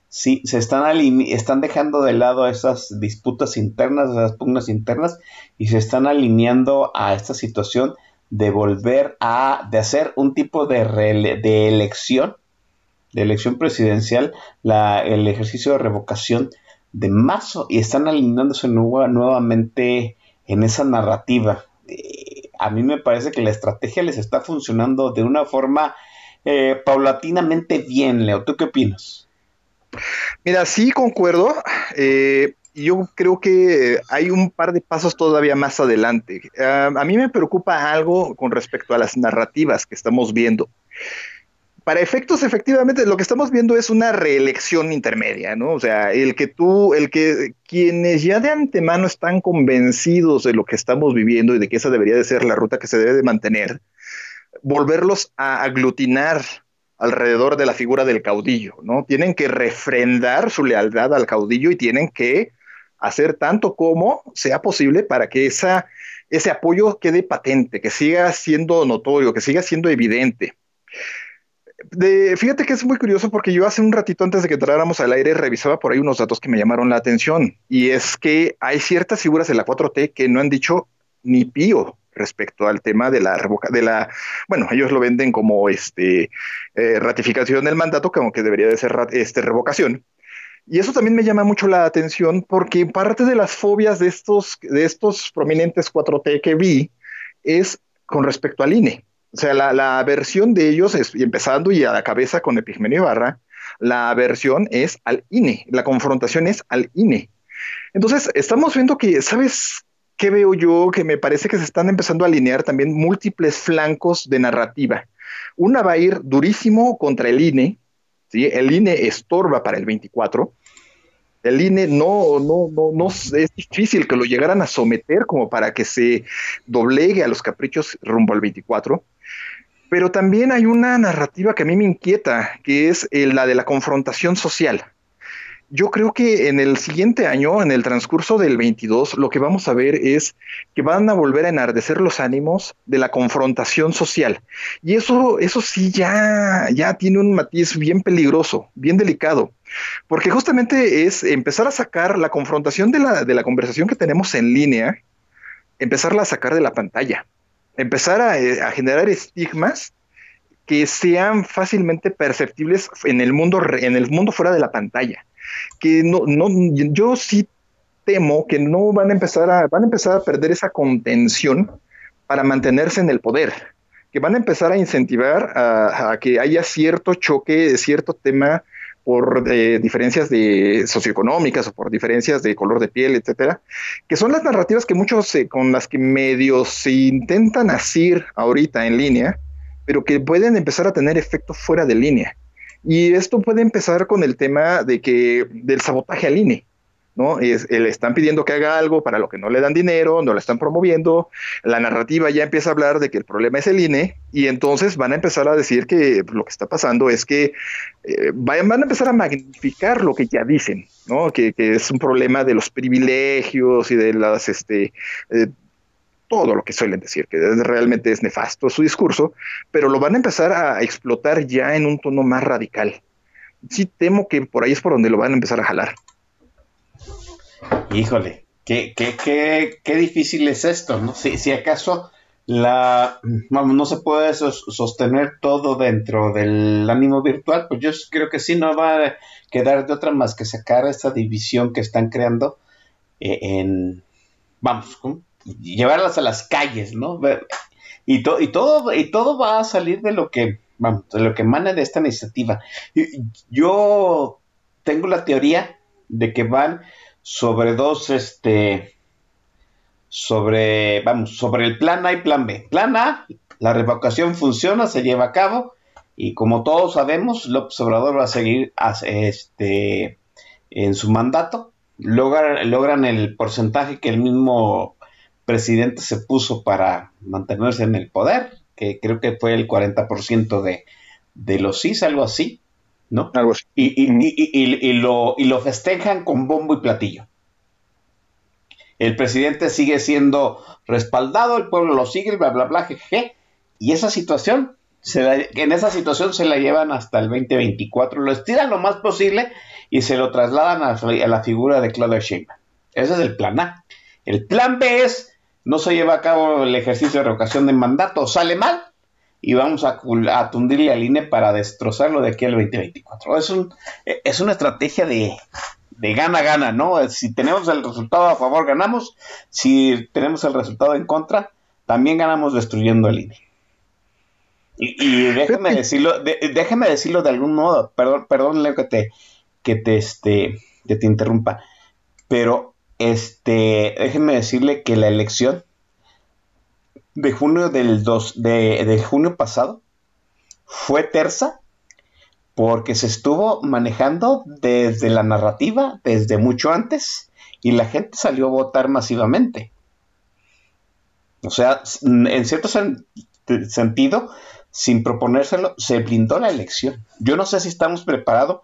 sí, se están, dejando de lado esas disputas internas, esas pugnas internas, y se están alineando a esta situación de volver a, de hacer un tipo de, de elección, de elección presidencial, el ejercicio de revocación de marzo y están alineándose nuevamente en esa narrativa. A mí me parece que la estrategia les está funcionando de una forma eh, paulatinamente bien, Leo. ¿Tú qué opinas? Mira, sí concuerdo. Eh, yo creo que hay un par de pasos todavía más adelante. Ah, a mí me preocupa algo con respecto a las narrativas que estamos viendo. Para efectos, efectivamente, lo que estamos viendo es una reelección intermedia, ¿no? O sea, el que tú, el que quienes ya de antemano están convencidos de lo que estamos viviendo y de que esa debería de ser la ruta que se debe de mantener, volverlos a aglutinar alrededor de la figura del caudillo, ¿no? Tienen que refrendar su lealtad al caudillo y tienen que hacer tanto como sea posible para que esa, ese apoyo quede patente, que siga siendo notorio, que siga siendo evidente. Fíjate que es muy curioso porque yo hace un ratito antes de que entráramos al aire revisaba por ahí unos datos que me llamaron la atención y es que hay ciertas figuras de la 4T que no han dicho ni pío respecto al tema de la revoca de la bueno ellos lo venden como este eh, ratificación del mandato como que debería de ser este revocación y eso también me llama mucho la atención porque parte de las fobias de estos, de estos prominentes 4T que vi es con respecto al INE. O sea, la, la versión de ellos, es, y empezando y a la cabeza con Epigmenio Ibarra, la versión es al INE, la confrontación es al INE. Entonces, estamos viendo que, ¿sabes qué veo yo? Que me parece que se están empezando a alinear también múltiples flancos de narrativa. Una va a ir durísimo contra el INE, el INE estorba para el 24. El INE no, no, no, no es difícil que lo llegaran a someter como para que se doblegue a los caprichos rumbo al 24. Pero también hay una narrativa que a mí me inquieta, que es eh, la de la confrontación social yo creo que en el siguiente año, en el transcurso del 22, lo que vamos a ver es que van a volver a enardecer los ánimos de la confrontación social. Y eso, eso sí ya, ya tiene un matiz bien peligroso, bien delicado, porque justamente es empezar a sacar la confrontación de la, de la conversación que tenemos en línea, empezarla a sacar de la pantalla, empezar a, eh, generar estigmas que sean fácilmente perceptibles en el mundo, en el mundo fuera de la pantalla que no, no, yo sí temo que no van a empezar a, van a empezar a perder esa contención para mantenerse en el poder, que van a empezar a incentivar a, que haya cierto choque, cierto tema por eh, diferencias de socioeconómicas o por diferencias de color de piel, etcétera, que son las narrativas que muchos eh, con las que medios se intentan asir ahorita en línea, pero que pueden empezar a tener efecto fuera de línea. Y esto puede empezar con el tema de que del sabotaje al INE. ¿no? Es, le están pidiendo que haga algo para lo que no le dan dinero, no lo están promoviendo, la narrativa ya empieza a hablar de que el problema es el INE y entonces van a empezar a decir que lo que está pasando es que eh, van, a empezar a magnificar lo que ya dicen, ¿no? Que, es un problema de los privilegios y de las, este, eh, todo lo que suelen decir, que realmente es nefasto su discurso, pero lo van a empezar a explotar ya en un tono más radical. Sí temo que por ahí es por donde lo van a empezar a jalar. Híjole, qué, qué, qué, qué difícil es esto, ¿no? Si, si acaso la vamos, no se puede sostener todo dentro del ánimo virtual, pues yo creo que sí, no va a quedar de otra más que sacar esta división que están creando eh, en, vamos, llevarlas a las calles, ¿no? Y, y, todo, y todo va a salir de lo que, vamos, de lo que emana de esta iniciativa. Yo tengo la teoría de que van sobre dos, este, sobre, vamos, sobre el plan A y plan B. Plan A, la revocación funciona, se lleva a cabo, y como todos sabemos, López Obrador va a seguir este, en su mandato logran, logran el porcentaje que el mismo presidente se puso para mantenerse en el poder, que creo que fue el 40% de, de los sí, algo así, ¿no? Algo así. Y, y, lo, y lo festejan con bombo y platillo. El presidente sigue siendo respaldado, el pueblo lo sigue, bla, bla, bla, jeje. Y esa situación, se en esa situación se la llevan hasta el 2024, lo estiran lo más posible y se lo trasladan a, la figura de Claudia Sheinbaum. Ese es el plan A. El plan B es, no se lleva a cabo el ejercicio de revocación de mandato, sale mal y vamos a, a tundirle al INE para destrozarlo de aquí al 2024. Es, un, es una estrategia de, gana-gana, ¿no? Si tenemos el resultado a favor, ganamos. Si tenemos el resultado en contra, también ganamos destruyendo el INE. Y, déjeme decirlo, déjeme decirlo de algún modo, perdón, perdón Leo que te, que te, este, que te interrumpa, pero este, déjenme decirle que la elección de junio del de, de junio pasado fue terza porque se estuvo manejando desde la narrativa, desde mucho antes, y la gente salió a votar masivamente. O sea, en cierto sentido, sin proponérselo, se blindó la elección. Yo no sé si estamos preparados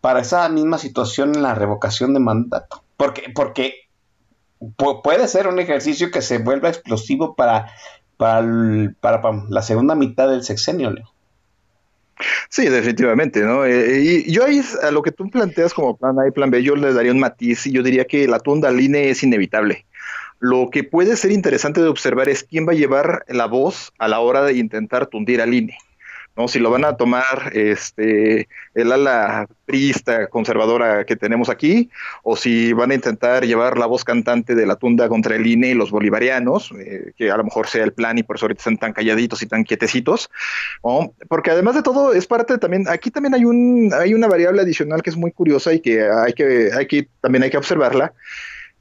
para esa misma situación en la revocación de mandato. Porque, porque puede ser un ejercicio que se vuelva explosivo para, para, la segunda mitad del sexenio, Leo. Sí, definitivamente, ¿no? Eh, y yo ahí a lo que tú planteas como plan A y plan B, yo le daría un matiz y yo diría que la tunda al INE es inevitable. Lo que puede ser interesante de observar es quién va a llevar la voz a la hora de intentar tundir al INE. ¿No? Si lo van a tomar este, el ala priista conservadora que tenemos aquí, o si van a intentar llevar la voz cantante de la tunda contra el INE y los bolivarianos, eh, que a lo mejor sea el plan y por eso ahorita están tan calladitos y tan quietecitos, porque además de todo es parte también, aquí también hay, un, hay una variable adicional que es muy curiosa y que hay que, hay que también hay que observarla,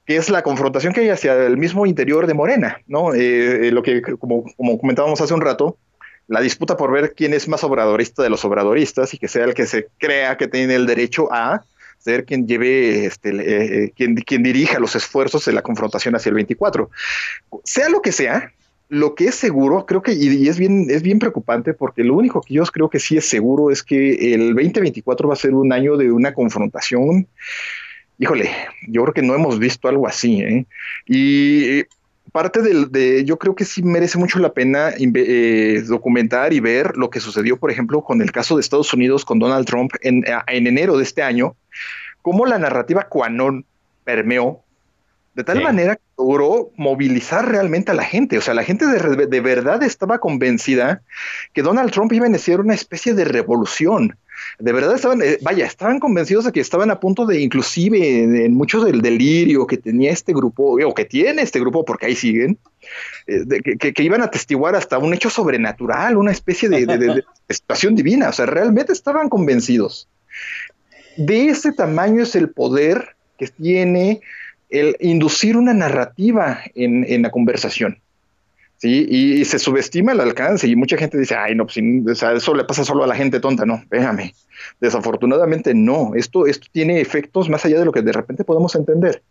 que es la confrontación que hay hacia el mismo interior de Morena, ¿no? Eh, lo que, como, como comentábamos hace un rato, la disputa por ver quién es más obradorista de los obradoristas y que sea el que se crea que tiene el derecho a ser quien lleve, este, eh, eh, quien, quien dirija los esfuerzos de la confrontación hacia el 24. Sea lo que sea, lo que es seguro, creo que, y, es bien, es bien preocupante porque lo único que yo creo que sí es seguro es que el 2024 va a ser un año de una confrontación. Híjole, yo creo que no hemos visto algo así, ¿eh? Y parte de, yo creo que sí merece mucho la pena eh, documentar y ver lo que sucedió, por ejemplo, con el caso de Estados Unidos con Donald Trump en, enero de este año, cómo la narrativa cuanón permeó de tal manera que logró movilizar realmente a la gente. O sea, la gente de, de verdad estaba convencida que Donald Trump iba a iniciar una especie de revolución de verdad estaban, eh, vaya, estaban convencidos de que estaban a punto de, inclusive en, muchos del delirio que tenía este grupo, o que tiene este grupo, porque ahí siguen, eh, que, iban a testiguar hasta un hecho sobrenatural, una especie de, situación divina, o sea, realmente estaban convencidos. De ese tamaño es el poder que tiene el inducir una narrativa en la conversación. Sí, y, se subestima el alcance y mucha gente dice, ay, no, pues, eso le pasa solo a la gente tonta, no, déjame. Desafortunadamente no, esto, esto tiene efectos más allá de lo que de repente podemos entender.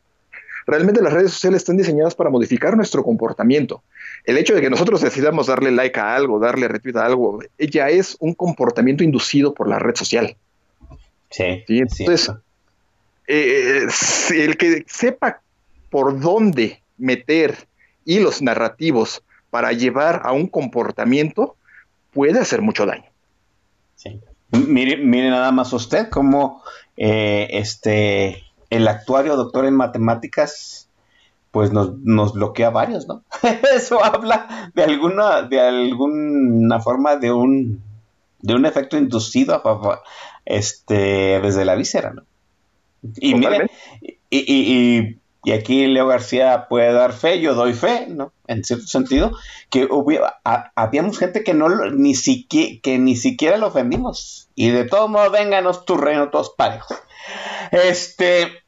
Realmente las redes sociales están diseñadas para modificar nuestro comportamiento. El hecho de que nosotros decidamos darle like a algo, darle retweet a algo, ya es un comportamiento inducido por la red social. Sí. Entonces, eh, el que sepa por dónde meter hilos narrativos para llevar a un comportamiento puede hacer mucho daño. Sí. Mire, mire nada más usted cómo eh, este el actuario doctor en matemáticas pues nos, nos bloquea varios, ¿no? Eso habla de alguna, de alguna forma de un, de un efecto inducido este, desde la víscera, ¿no? Y mire, y, y, y, aquí Leo García puede dar fe, yo doy fe, ¿no? En cierto sentido, que habíamos gente que no ni siquiera, que ni siquiera lo ofendimos. Y de todos modos, vénganos tu reino todos parejos. Este,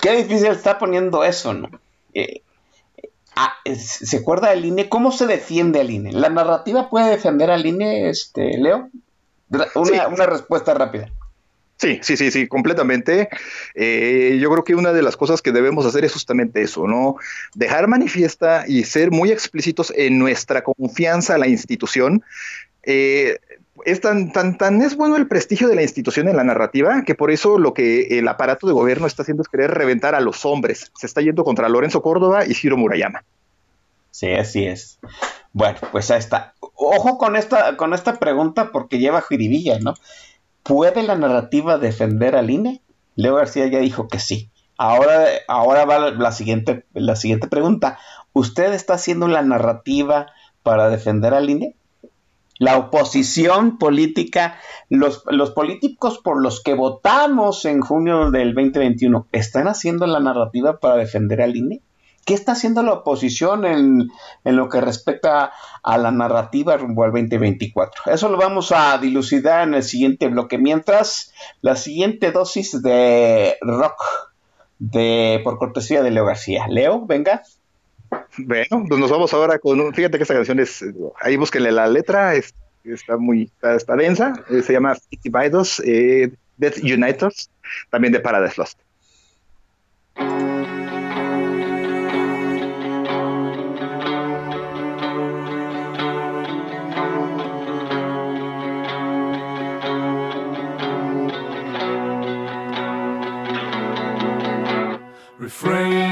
qué difícil está poniendo eso, ¿no? Eh, ah, ¿Se acuerda del INE? ¿Cómo se defiende al INE? ¿La narrativa puede defender al INE, este, Leo? Una, respuesta rápida. Sí, sí, sí, sí, completamente. Eh, yo creo que una de las cosas que debemos hacer es justamente eso, ¿no? Dejar manifiesta y ser muy explícitos en nuestra confianza a la institución. Eh, es tan, tan, tan es bueno el prestigio de la institución en la narrativa que por eso lo que el aparato de gobierno está haciendo es querer reventar a los hombres. Se está yendo contra Lorenzo Córdoba y Ciro Murayama. Sí, así es. Bueno, pues ahí está. Ojo con esta, con esta pregunta porque lleva jiribilla, ¿no? ¿Puede la narrativa defender al INE? Leo García ya dijo que sí. Ahora, ahora va la siguiente, la siguiente pregunta. ¿Usted está haciendo la narrativa para defender al INE? la oposición política, los, los, políticos por los que votamos en junio del 2021, ¿están haciendo la narrativa para defender al INE? ¿Qué está haciendo la oposición en, lo que respecta a la narrativa rumbo al 2024? Eso lo vamos a dilucidar en el siguiente bloque. Mientras, la siguiente dosis de rock de por cortesía de Leo García. Leo, venga. Bueno, pues nos vamos ahora con un, fíjate que esta canción es, ahí búsquenle la letra, está muy, está, densa, eh, se llama City Bidos, eh, Death Uniters, también de Paradise Lost. Refrain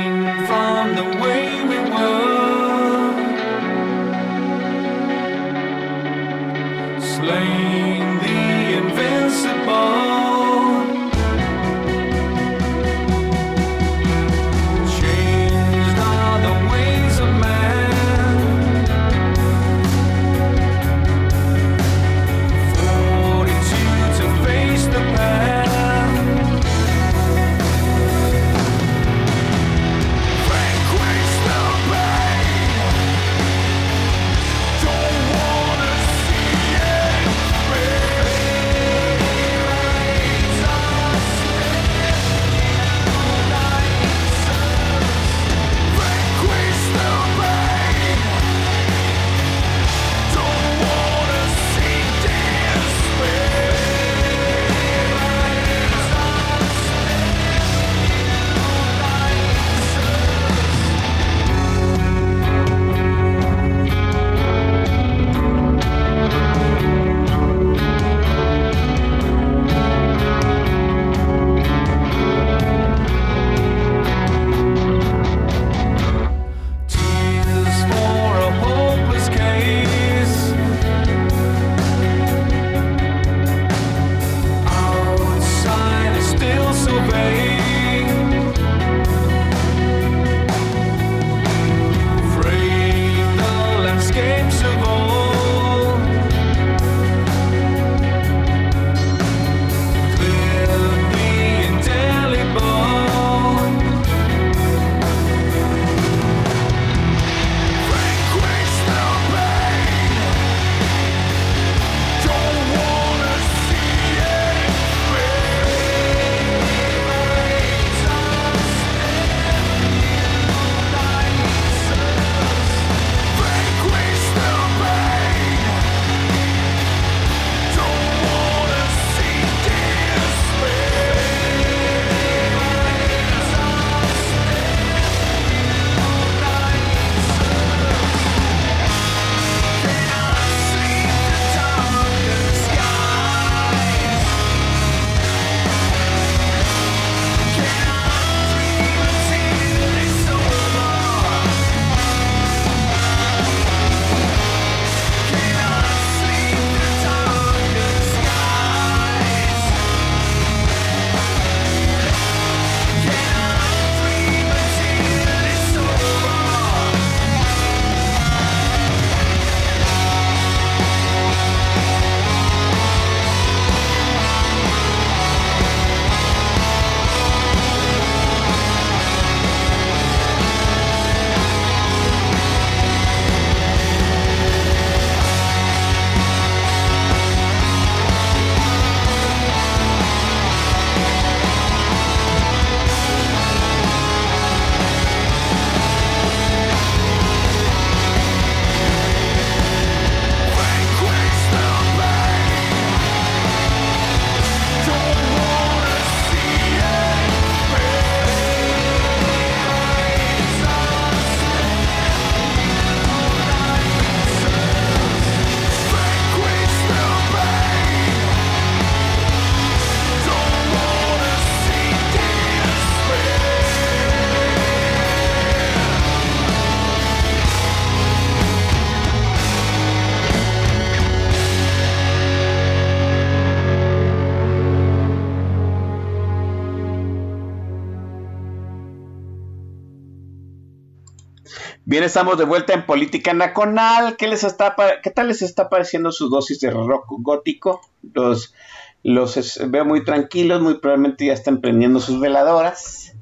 Estamos de vuelta en Política Nacional. ¿Qué, les está, ¿Qué tal les está pareciendo su dosis de rock gótico? Los, los veo muy tranquilos, muy probablemente ya están prendiendo sus veladoras.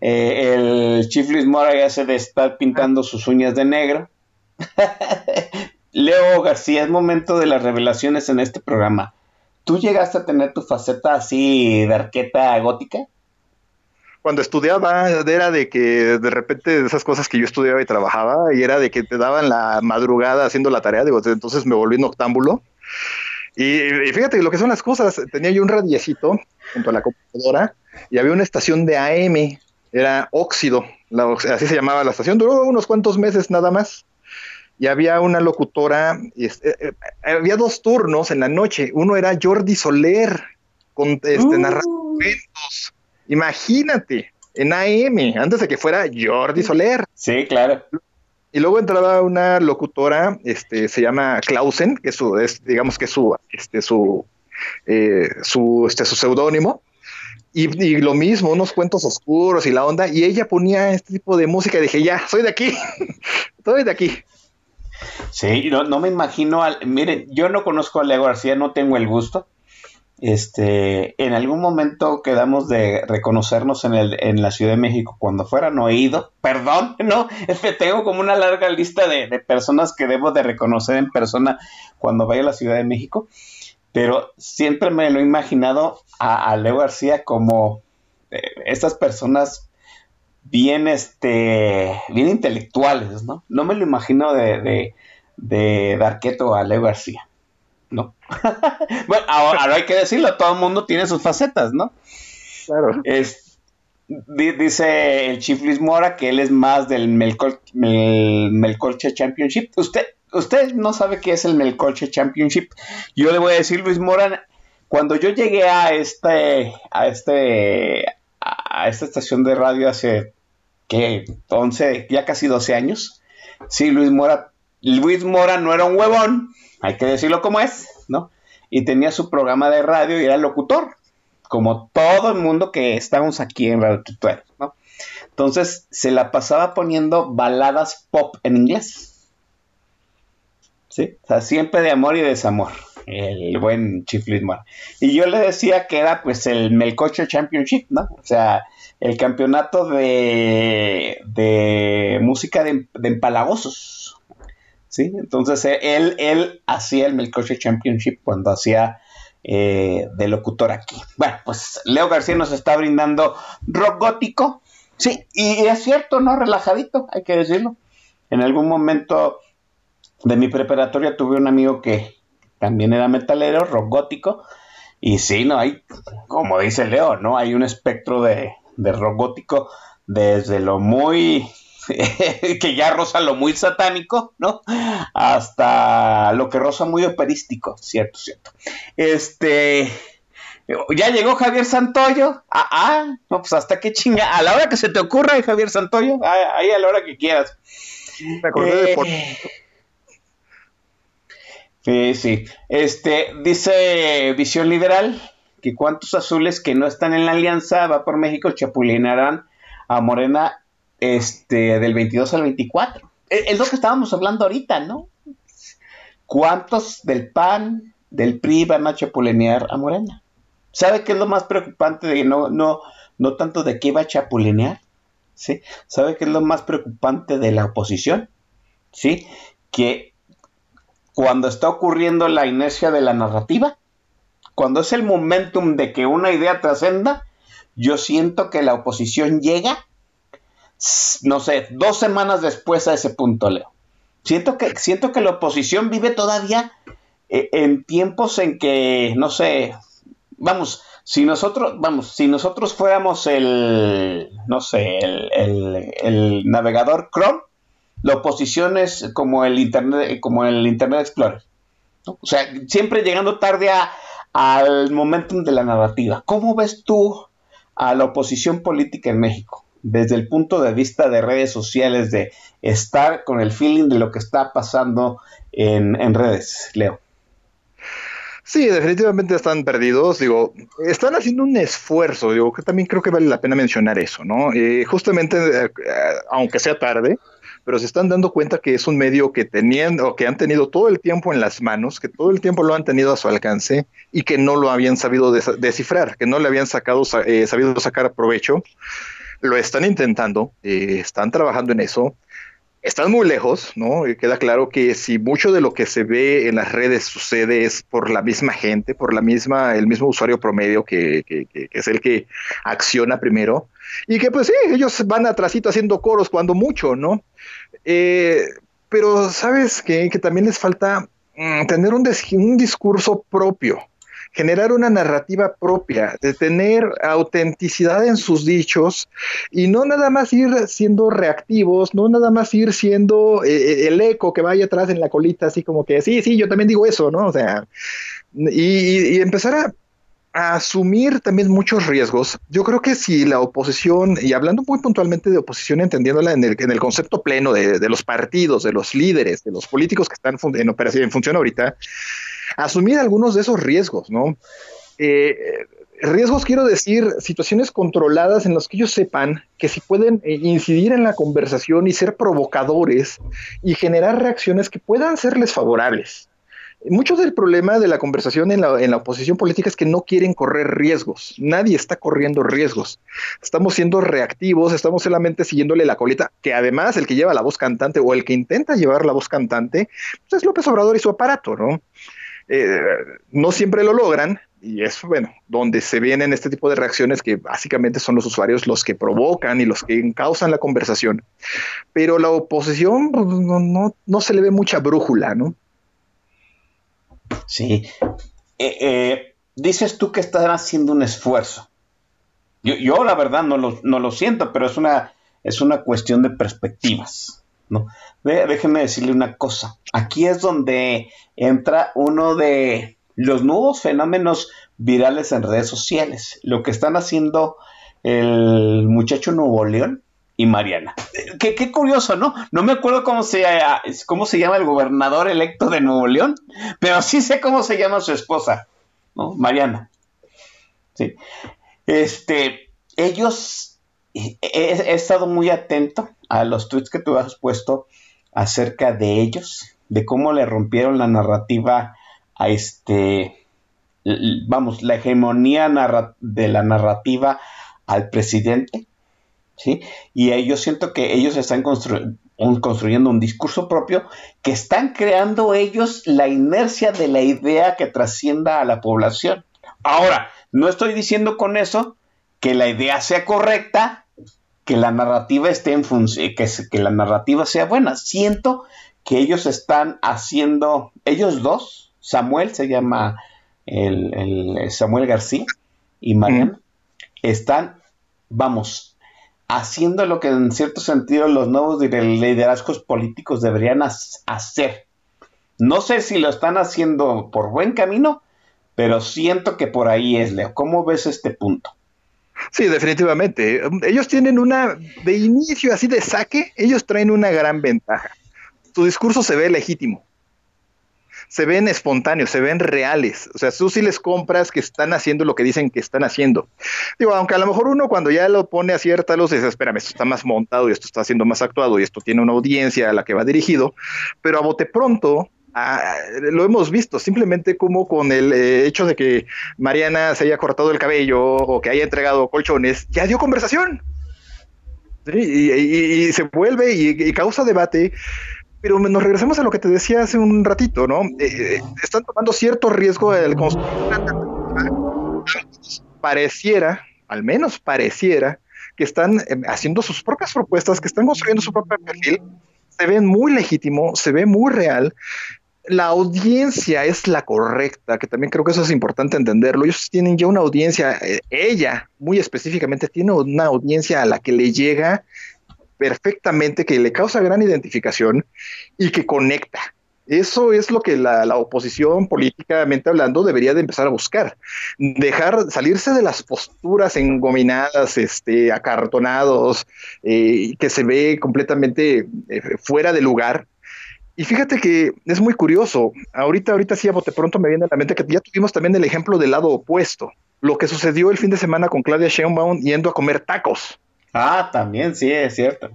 Eh, el Chief Luis Mora ya se de estar pintando sus uñas de negro. Leo García, es momento de las revelaciones en este programa. ¿Tú llegaste a tener tu faceta así de arqueta gótica? Cuando estudiaba era de que de repente esas cosas que yo estudiaba y trabajaba y era de que te daban la madrugada haciendo la tarea, digo, entonces me volví noctámbulo. Y, y fíjate lo que son las cosas, tenía yo un radiecito junto a la computadora y había una estación de AM, era óxido, así se llamaba la estación, duró unos cuantos meses nada más. Y había una locutora, y eh, eh, había dos turnos en la noche. Uno era Jordi Soler, con este, uh. narrando Imagínate, en AM, antes de que fuera Jordi Soler. Sí, claro. Y luego entraba una locutora, este, se llama Clausen, que es su, es, digamos que es su, este, su, eh, su, este, su seudónimo. Y, y, lo mismo, unos cuentos oscuros y la onda. Y ella ponía este tipo de música y dije, ya, soy de aquí, soy de aquí. Sí, no, no me imagino, al, miren, yo no conozco a Leo García, no tengo el gusto, este, en algún momento quedamos de reconocernos en, el, en la Ciudad de México cuando fuera, no he ido, perdón, no, es que tengo como una larga lista de, personas que debo de reconocer en persona cuando vaya a la Ciudad de México, pero siempre me lo he imaginado a, Leo García como eh, estas personas bien, este, bien intelectuales, ¿no? No me lo imagino de, de, de Darqueto a Leo García. ¿No? bueno, ahora, hay que decirlo, todo el mundo tiene sus facetas, ¿no? Claro. Es, dice el Chief Luis Mora que él es más del Melcolche Championship. Usted, usted no sabe qué es el Melcolche Championship. Yo le voy a decir, Luis Mora, cuando yo llegué a este, a este, a esta estación de radio hace, ¿qué? 11, ya casi 12 años. Sí, Luis Mora, Luis Mora no era un huevón, hay que decirlo como es, ¿no? Y tenía su programa de radio y era locutor, como todo el mundo que estamos aquí en Radio Tutuero, ¿no? Entonces se la pasaba poniendo baladas pop en inglés. ¿Sí? O sea, siempre de amor y desamor. El buen Chief Lidmore. Y yo le decía que era pues el Melcocho Championship, ¿no? O sea, el campeonato de, de música de, de empalagosos. Entonces eh, él, él hacía el Melcoche Championship cuando hacía eh, de locutor aquí. Bueno, pues Leo García nos está brindando rock gótico, sí, y es cierto, ¿no? Relajadito, hay que decirlo. En algún momento de mi preparatoria tuve un amigo que también era metalero, rock gótico, y sí, no hay, como dice Leo, ¿no? Hay un espectro de, de rock gótico desde lo muy que ya rosa lo muy satánico, ¿no? Hasta lo que rosa muy operístico, cierto, cierto. Este, ya llegó Javier Santoyo. Ah, ah, no, pues hasta qué chinga. A la hora que se te ocurra, Javier Santoyo, ah, ahí a la hora que quieras. Eh, sí, sí. Este, dice Visión Liberal que cuántos azules que no están en la alianza va por México chapulinarán a Morena este, del 22 al 24. Es, lo que estábamos hablando ahorita, ¿no? ¿Cuántos del PAN, del PRI van a chapulinear a Morena? ¿Sabe qué es lo más preocupante de no, no, no tanto de qué va a chapulinear? ¿Sí? ¿Sabe qué es lo más preocupante de la oposición? ¿Sí? Que cuando está ocurriendo la inercia de la narrativa, cuando es el momentum de que una idea trascenda, yo siento que la oposición llega no sé, dos semanas después a ese punto, Leo. Siento que, siento que la oposición vive todavía eh, en tiempos en que, no sé, vamos, si nosotros, vamos, si nosotros fuéramos el, no sé, el, navegador Chrome, la oposición es como el Internet, como el Internet Explorer. O sea, siempre llegando tarde al momentum de la narrativa. ¿Cómo ves tú a la oposición política en México? Desde el punto de vista de redes sociales, de estar con el feeling de lo que está pasando en, redes, Leo? Sí, definitivamente están perdidos. Digo, están haciendo un esfuerzo. Digo, que también creo que vale la pena mencionar eso, ¿no? Eh, justamente, eh, aunque sea tarde, pero se están dando cuenta que es un medio que tenían o que han tenido todo el tiempo en las manos, que todo el tiempo lo han tenido a su alcance y que no lo habían sabido descifrar, que no le habían sacado, eh, sabido sacar provecho. Lo están intentando, eh, están trabajando en eso están muy lejos, ¿no? Y queda claro que si mucho de lo que se ve en las redes sucede es por la misma gente, por la misma, el mismo usuario promedio que, es el que acciona primero, y que pues sí, ellos van atrásito haciendo coros cuando mucho, ¿no? Eh, pero sabes que, también les falta mm, tener un discurso propio, generar una narrativa propia, de tener autenticidad en sus dichos y no nada más ir siendo reactivos, no nada más ir siendo eh, eh, el eco que vaya atrás en la colita, así como que sí, sí, yo también digo eso, ¿no? O sea, y, empezar a, asumir también muchos riesgos. Yo creo que si la oposición, y hablando muy puntualmente de oposición, entendiéndola en el, en el concepto pleno de, de, los partidos, de los líderes, de los políticos que están en operación, en función ahorita, asumir algunos de esos riesgos, ¿no? Eh, riesgos quiero decir situaciones controladas en las que ellos sepan que si pueden eh, incidir en la conversación y ser provocadores y generar reacciones que puedan serles favorables. Mucho del problema de la conversación en la, en la, oposición política es que no quieren correr riesgos. Nadie está corriendo riesgos. Estamos siendo reactivos, estamos solamente siguiéndole la coleta, que además el que lleva la voz cantante o el que intenta llevar la voz cantante, pues es López Obrador y su aparato, ¿no? Eh, no siempre lo logran y es bueno, donde se vienen este tipo de reacciones que básicamente son los usuarios los que provocan y los que causan la conversación. Pero la oposición pues, no, se le ve mucha brújula, ¿no? Sí. Eh, eh, dices tú que están haciendo un esfuerzo. Yo, la verdad no lo, no lo siento, pero es una, es una cuestión de perspectivas. Déjenme decirle una cosa. Aquí es donde entra uno de los nuevos fenómenos virales en redes sociales. Lo que están haciendo el muchacho Nuevo León y Mariana. Qué, curioso, ¿no? No me acuerdo cómo se, cómo se llama el gobernador electo de Nuevo León, pero sí sé cómo se llama su esposa, ¿no? Mariana. Sí. Este, ellos, he, he estado muy atento a los tweets que tú has puesto acerca de ellos, de cómo le rompieron la narrativa a este, vamos, la hegemonía de la narrativa al presidente, ¿sí? Y yo siento que ellos están construyendo un discurso propio que están creando ellos la inercia de la idea que trascienda a la población. Ahora, no estoy diciendo con eso que la idea sea correcta que la narrativa esté en función, que, que la narrativa sea buena. Siento que ellos están haciendo, ellos dos, Samuel se llama el, Samuel García y Mariana, están, vamos, haciendo lo que en cierto sentido los nuevos liderazgos políticos deberían hacer. No sé si lo están haciendo por buen camino, pero siento que por ahí es, Leo. ¿Cómo ves este punto? Sí, definitivamente. Ellos tienen una, de inicio así de saque, ellos traen una gran ventaja. Su discurso se ve legítimo. Se ven espontáneos, se ven reales. O sea, tú sí les compras que están haciendo lo que dicen que están haciendo. Digo, aunque a lo mejor uno cuando ya lo pone a cierta luz dice, espérame, esto está más montado y esto está siendo más actuado y esto tiene una audiencia a la que va dirigido, pero a bote pronto Ah, lo hemos visto, simplemente como con el eh, hecho de que Mariana se haya cortado el cabello o que haya entregado colchones, ya dio conversación. Y, se vuelve y, causa debate. Pero nos regresamos a lo que te decía hace un ratito, ¿no? Eh, eh, están tomando cierto riesgo el Pareciera, al menos pareciera, que están haciendo sus propias propuestas, que están construyendo su propio perfil, se ven muy legítimo, se ve muy real la audiencia es la correcta, que también creo que eso es importante entenderlo. Ellos tienen ya una audiencia, eh, ella muy específicamente tiene una audiencia a la que le llega perfectamente, que le causa gran identificación y que conecta. Eso es lo que la, oposición políticamente hablando debería de empezar a buscar. Dejar salirse de las posturas engominadas, este, acartonados, eh, que se ve completamente eh, fuera de lugar y fíjate que es muy curioso. Ahorita, ahorita sí a bote pronto me viene a la mente que ya tuvimos también el ejemplo del lado opuesto. Lo que sucedió el fin de semana con Claudia Sheinbaum yendo a comer tacos. Ah, también, sí, es cierto.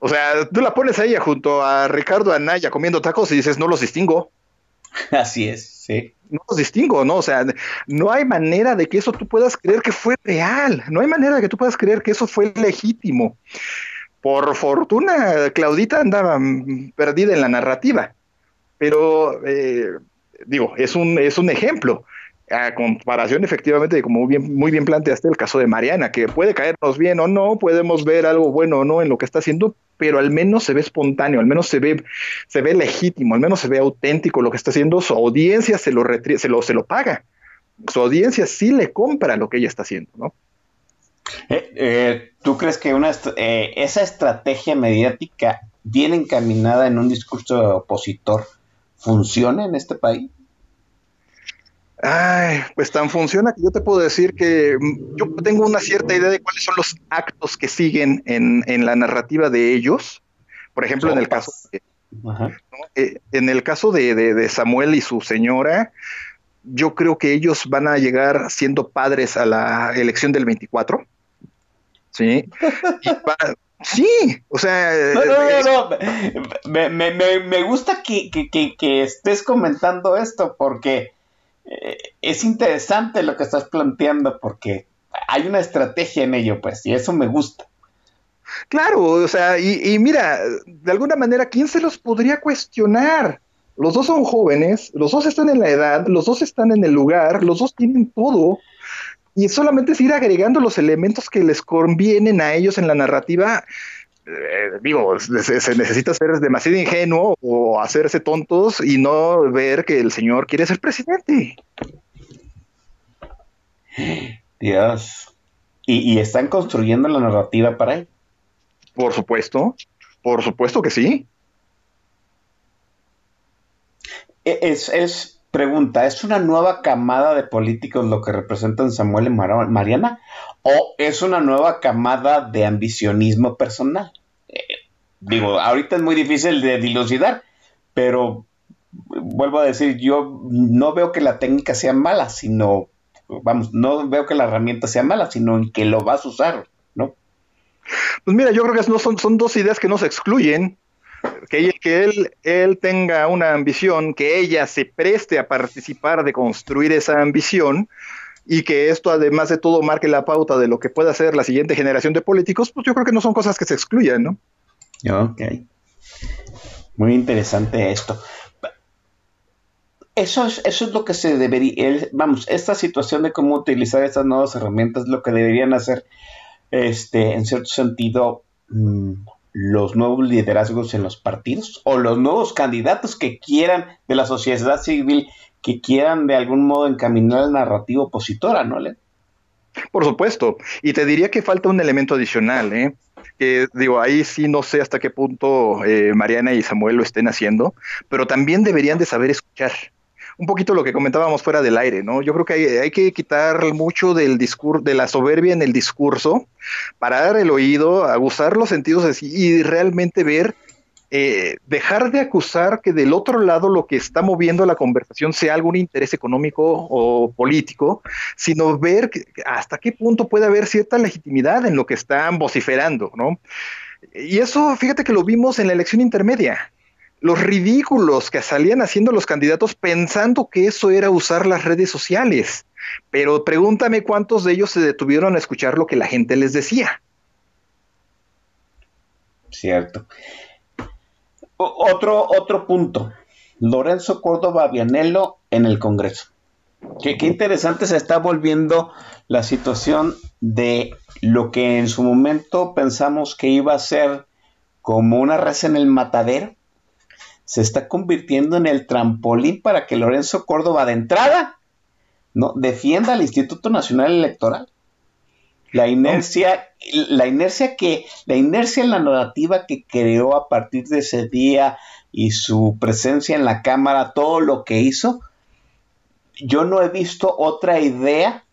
O sea, tú la pones a ella junto a Ricardo Anaya comiendo tacos y dices, no los distingo. Así es, sí. No los distingo, ¿no? O sea, no hay manera de que eso tú puedas creer que fue real. No hay manera de que tú puedas creer que eso fue legítimo. Por fortuna, Claudita andaba perdida en la narrativa. Pero, eh, digo, es un, es un ejemplo a comparación efectivamente de como muy bien planteaste el caso de Mariana, que puede caernos bien o no, podemos ver algo bueno o no en lo que está haciendo, pero al menos se ve espontáneo, al menos se ve, se ve legítimo, al menos se ve auténtico lo que está haciendo, su audiencia se lo, se lo, se lo paga, su audiencia sí le compra lo que ella está haciendo, ¿no? Eh, eh, ¿Tú crees que una, eh, esa estrategia mediática bien encaminada en un discurso opositor funciona en este país? Ay, pues tan funciona que yo te puedo decir que mm, yo tengo una cierta idea de cuáles son los actos que siguen en, la narrativa de ellos. Por ejemplo, en el caso, de, eh, en el caso de, Samuel y su señora, yo creo que ellos van a llegar siendo padres a la elección del 24. Sí. sí, o sea. No, no, no, no. Me, gusta que, que estés comentando esto porque eh, es interesante lo que estás planteando porque hay una estrategia en ello, pues, y eso me gusta. Claro, o sea, y, mira, de alguna manera, ¿quién se los podría cuestionar? Los dos son jóvenes, los dos están en la edad, los dos están en el lugar, los dos tienen todo, y solamente es ir agregando los elementos que les convienen a ellos en la narrativa eh, digo, se, necesita ser demasiado ingenuo o hacerse tontos y no ver que el señor quiere ser presidente. Dios. ¿Y, están construyendo la narrativa para él? Por supuesto, por supuesto que sí. E, es, es, pregunta, ¿es una nueva camada de políticos lo que representan Samuel y Mariana? ¿O es una nueva camada de ambicionismo personal? Eh, digo, ahorita es muy difícil de dilucidar, pero vuelvo a decir, yo no veo que la técnica sea mala, sino, vamos, no veo que la herramienta sea mala, sino que lo vas a usar, ¿no? Pues mira, yo creo que no son, son dos ideas que no se excluyen. Que, él, tenga una ambición, que ella se preste a participar de construir esa ambición, y que esto además de todo marque la pauta de lo que pueda ser la siguiente generación de políticos, pues yo creo que no son cosas que se excluyan, ¿no? Ok. Muy interesante esto. Eso es, eso es lo que se debería, vamos, esta situación de cómo utilizar estas nuevas herramientas es lo que deberían hacer, este, en cierto sentido, mm, los nuevos liderazgos en los partidos o los nuevos candidatos que quieran de la sociedad civil que quieran de algún modo encaminar la narrativa opositora, ¿no, Le? Por supuesto. Y te diría que falta un elemento adicional, ¿eh? que digo, ahí sí no sé hasta qué punto eh, Mariana y Samuel lo estén haciendo, pero también deberían de saber escuchar. Un poquito lo que comentábamos fuera del aire, ¿no? Yo creo que hay, que quitar mucho del discurso, de la soberbia en el discurso, parar el oído, aguzar los sentidos y realmente ver eh, dejar de acusar que del otro lado lo que está moviendo la conversación sea algún interés económico o político, sino ver hasta qué punto puede haber cierta legitimidad en lo que están vociferando, ¿no? Y eso, fíjate que lo vimos en la elección intermedia. Los ridículos que salían haciendo los candidatos pensando que eso era usar las redes sociales. Pero pregúntame cuántos de ellos se detuvieron a escuchar lo que la gente les decía. Cierto otro, otro punto. Lorenzo Córdoba Vianello en el Congreso. Qué, qué, interesante se está volviendo la situación de lo que en su momento pensamos que iba a ser como una res en el matadero. Se está convirtiendo en el trampolín para que Lorenzo Córdoba de entrada no defienda al Instituto Nacional Electoral. La inercia, la inercia que, la inercia en la narrativa que creó a partir de ese día y su presencia en la cámara, todo lo que hizo, yo no he visto otra idea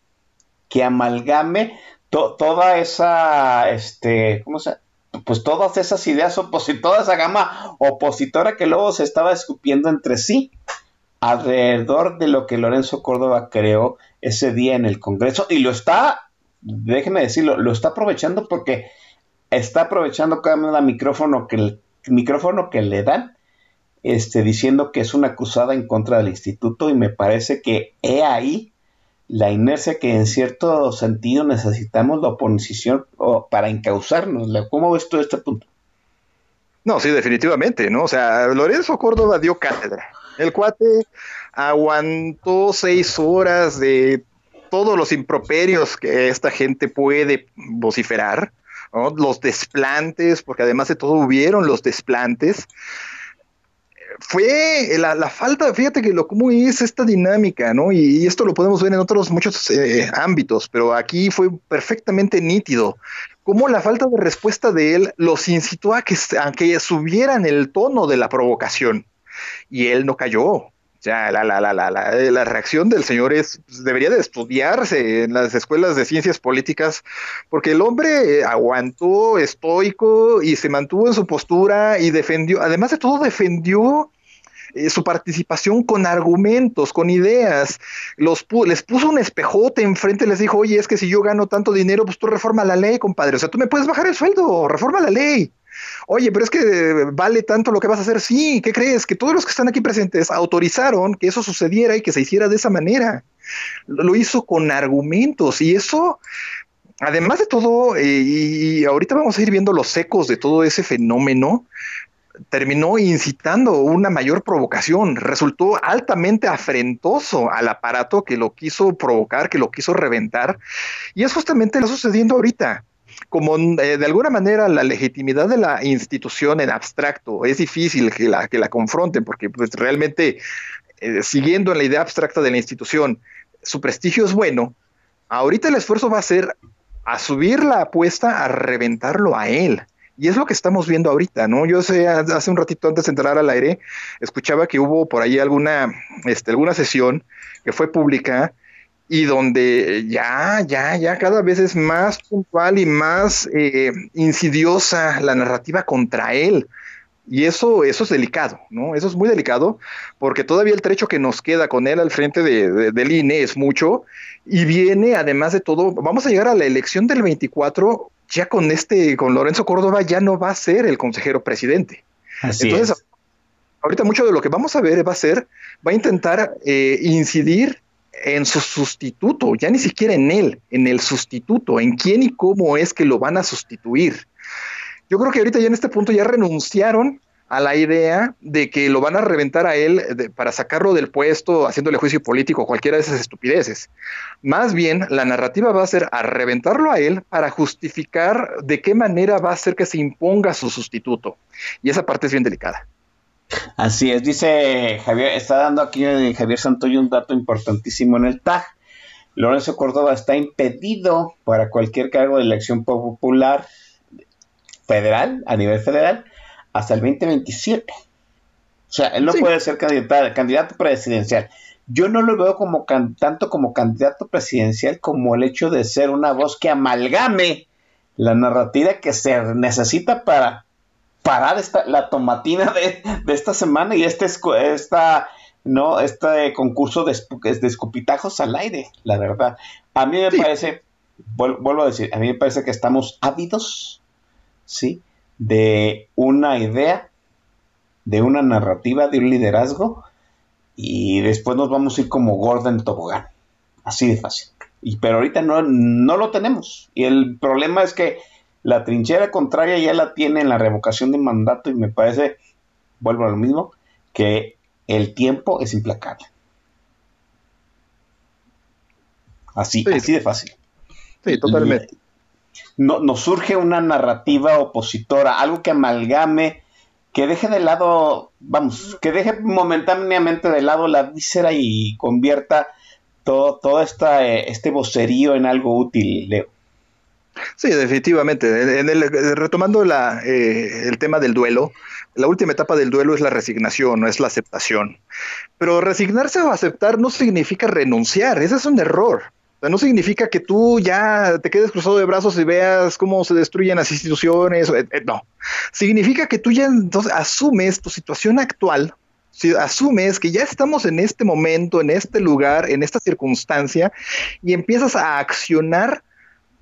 que amalgame toda esa, este, ¿cómo se pues todas esas ideas opositoras, esa gama opositora que luego se estaba escupiendo entre sí alrededor de lo que Lorenzo Córdoba creó ese día en el Congreso y lo está déjeme decirlo, lo está aprovechando porque está aprovechando cada micrófono que el micrófono que le dan, este, diciendo que es una cruzada en contra del instituto y me parece que he ahí la inercia que en cierto sentido necesitamos la oposición para encauzarnos. ¿Cómo ves tú este punto? No, sí, definitivamente, ¿no? O sea, Lorenzo Córdoba dio cátedra. El cuate aguantó seis horas de todos los improperios que esta gente puede vociferar, los desplantes, porque además de todo hubieron los desplantes. Fue la, falta, fíjate que lo cómo es esta dinámica, ¿no? Y, esto lo podemos ver en otros muchos eh, ámbitos, pero aquí fue perfectamente nítido cómo la falta de respuesta de él los incitó a que, a que subieran el tono de la provocación. Y él no cayó. Sea, la, la, la, la, la, reacción del señor es, pues, debería de estudiarse en las escuelas de ciencias políticas, porque el hombre aguantó estoico y se mantuvo en su postura y defendió, además de todo, defendió eh, su participación con argumentos, con ideas. Los les puso un espejote enfrente, les dijo, oye, es que si yo gano tanto dinero, pues tú reforma la ley, compadre. O sea, tú me puedes bajar el sueldo, reforma la ley. Oye, pero es que vale tanto lo que vas a hacer. Sí, ¿qué crees? Que todos los que están aquí presentes autorizaron que eso sucediera y que se hiciera de esa manera. Lo hizo con argumentos y eso, además de todo, eh, y ahorita vamos a ir viendo los ecos de todo ese fenómeno, terminó incitando una mayor provocación, resultó altamente afrentoso al aparato que lo quiso provocar, que lo quiso reventar, y es justamente lo sucediendo ahorita. Como eh, de alguna manera la legitimidad de la institución en abstracto es difícil que la, que la confronten, porque pues, realmente, eh, siguiendo en la idea abstracta de la institución, su prestigio es bueno, ahorita el esfuerzo va a ser a subir la apuesta a reventarlo a él y es lo que estamos viendo ahorita, ¿no? Yo sé, hace un ratito antes de entrar al aire, escuchaba que hubo por ahí alguna, este, alguna sesión que fue pública y donde ya, ya, ya cada vez es más puntual y más eh, insidiosa la narrativa contra él. Y eso, eso es delicado, ¿no? Eso es muy delicado porque todavía el trecho que nos queda con él al frente de, del INE es mucho y viene, además de todo, vamos a llegar a la elección del 24 ya con este, con Lorenzo Córdoba ya no va a ser el consejero presidente. Entonces, ahorita mucho de lo que vamos a ver va a ser, va a intentar eh, incidir en su sustituto, ya ni siquiera en él, en el sustituto, en quién y cómo es que lo van a sustituir. Yo creo que ahorita ya en este punto ya renunciaron a la idea de que lo van a reventar a él para sacarlo del puesto, haciéndole juicio político, cualquiera de esas estupideces. Más bien, la narrativa va a ser a reventarlo a él para justificar de qué manera va a hacer que se imponga su sustituto. Y esa parte es bien delicada. Así es, dice Javier, está dando aquí Javier Santoyo un dato importantísimo en el TAG. Lorenzo Córdoba está impedido para cualquier cargo de elección popular federal, a nivel federal, hasta el 2027. O sea, él no puede ser candidato, candidato presidencial. Yo no lo veo como tanto como candidato presidencial como el hecho de ser una voz que amalgame la narrativa que se necesita para parar esta, la tomatina de, esta semana y este, esta, no, este concurso de, de, escupitajos al aire, la verdad. A mí me parece, vuelvo a decir, a mí me parece que estamos ávidos, ¿sí? de una idea, de una narrativa, de un liderazgo, y después nos vamos a ir como Gordon Tobogán. Así de fácil. Y, pero ahorita no, no lo tenemos. Y el problema es que la trinchera contraria ya la tiene en la revocación de mandato y me parece, vuelvo a lo mismo, que el tiempo es implacable. Así, así de fácil. Sí, totalmente no, nos surge una narrativa opositora, algo que amalgame, que deje de lado, vamos, que deje momentáneamente de lado la víscera y convierta todo, todo esta, eh, este vocerío en algo útil, Leo. Sí, definitivamente. En el, retomando la, eh, el tema del duelo, la última etapa del duelo es la resignación, no es la aceptación. Pero resignarse o aceptar no significa renunciar, ese es un error no significa que tú ya te quedes cruzado de brazos y veas cómo se destruyen las instituciones. Eh, eh, no. Significa que tú ya entonces asumes tu situación actual, si asumes que ya estamos en este momento, en este lugar, en esta circunstancia, y empiezas a accionar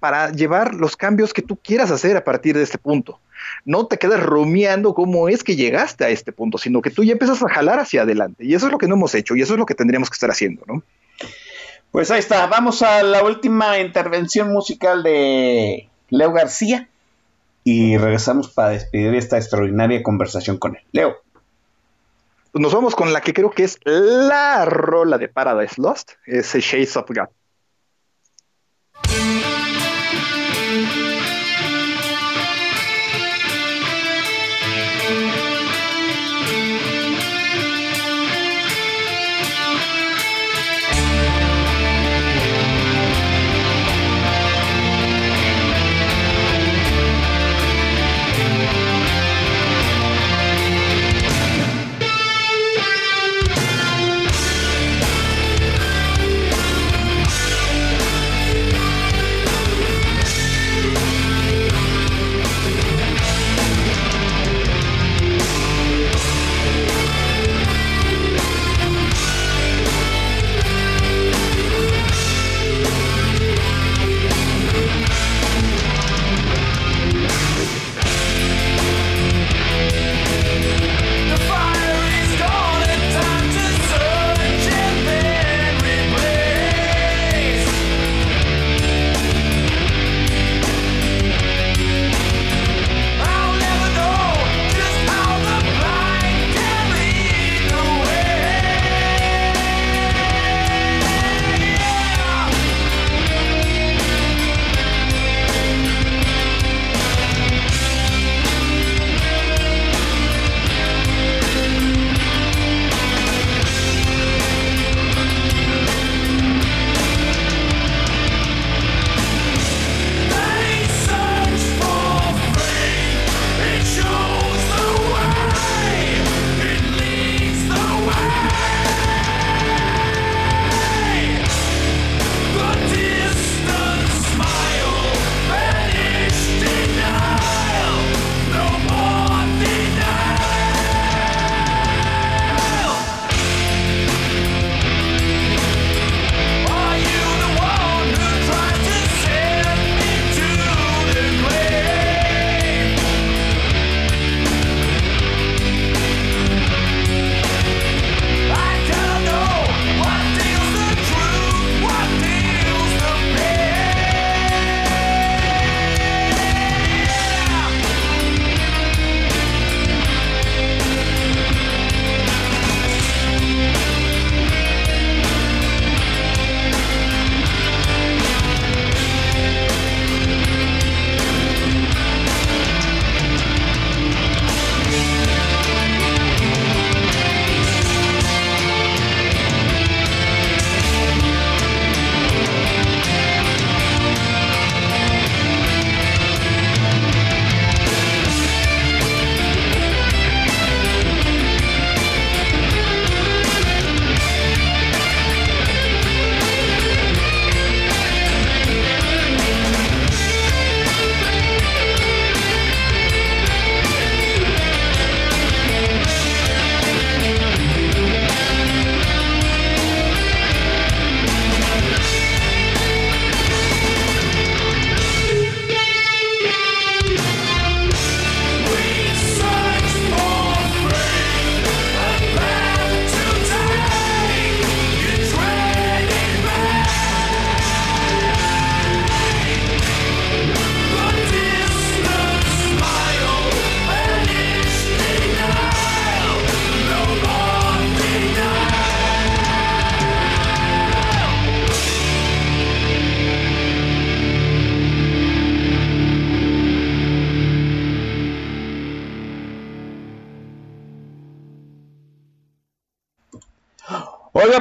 para llevar los cambios que tú quieras hacer a partir de este punto. No te quedas rumiando cómo es que llegaste a este punto, sino que tú ya empiezas a jalar hacia adelante. Y eso es lo que no hemos hecho y eso es lo que tendríamos que estar haciendo, ¿no? Pues ahí está, vamos a la última intervención musical de Leo García y regresamos para despedir esta extraordinaria conversación con él. Leo. Nos vamos con la que creo que es la rola de Paradise Lost, ese Shades of God.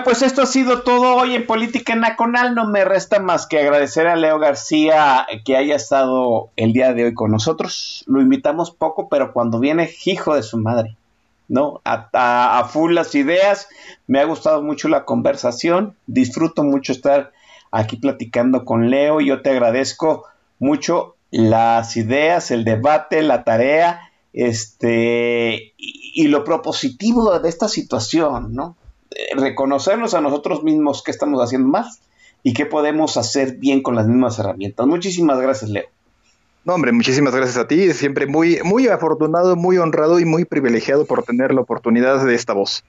Pues esto ha sido todo hoy en Política Nacional. No me resta más que agradecer a Leo García que haya estado el día de hoy con nosotros. Lo invitamos poco, pero cuando viene, hijo de su madre, ¿no? A, full las ideas. Me ha gustado mucho la conversación. Disfruto mucho estar aquí platicando con Leo. Yo te agradezco mucho las ideas, el debate, la tarea, este, y lo propositivo de esta situación, ¿no? Reconocernos a nosotros mismos que estamos haciendo más y qué podemos hacer bien con las mismas herramientas. Muchísimas gracias, Leo. No, hombre, muchísimas gracias a ti. Siempre muy, muy afortunado, muy honrado y muy privilegiado por tener la oportunidad de esta voz.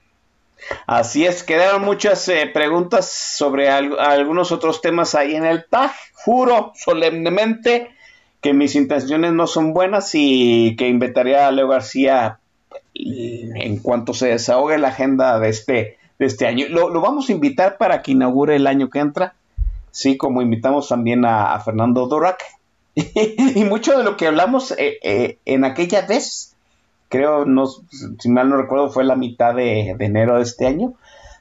Así es, quedaron muchas eh, preguntas sobre algunos otros temas ahí en el tag. Juro solemnemente que mis intenciones no son buenas y que invitaría a Leo García en cuanto se desahogue la agenda de este, de este año. Lo, vamos a invitar para que inaugure el año que entra, sí, como invitamos también a, Fernando Dorak. y mucho de lo que hablamos eh, eh, en aquella vez, creo, no, si mal no recuerdo, fue la mitad de, enero de este año,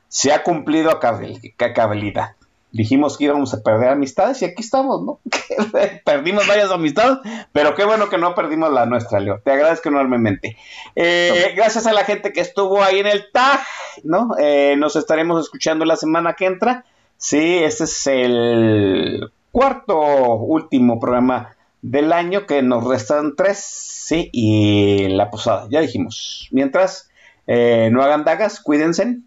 se ha cumplido a, cabalidad dijimos que íbamos a perder amistades y aquí estamos, ¿no? Perdimos varias amistades, pero qué bueno que no perdimos la nuestra, Leo. Te agradezco enormemente. Eh, gracias a la gente que estuvo ahí en el TAG, ¿no? Eh, nos estaremos escuchando la semana que entra. Sí, este es el cuarto último programa del año que nos restan tres, sí, y la posada, ya dijimos. Mientras, eh, no hagan dagas, cuídense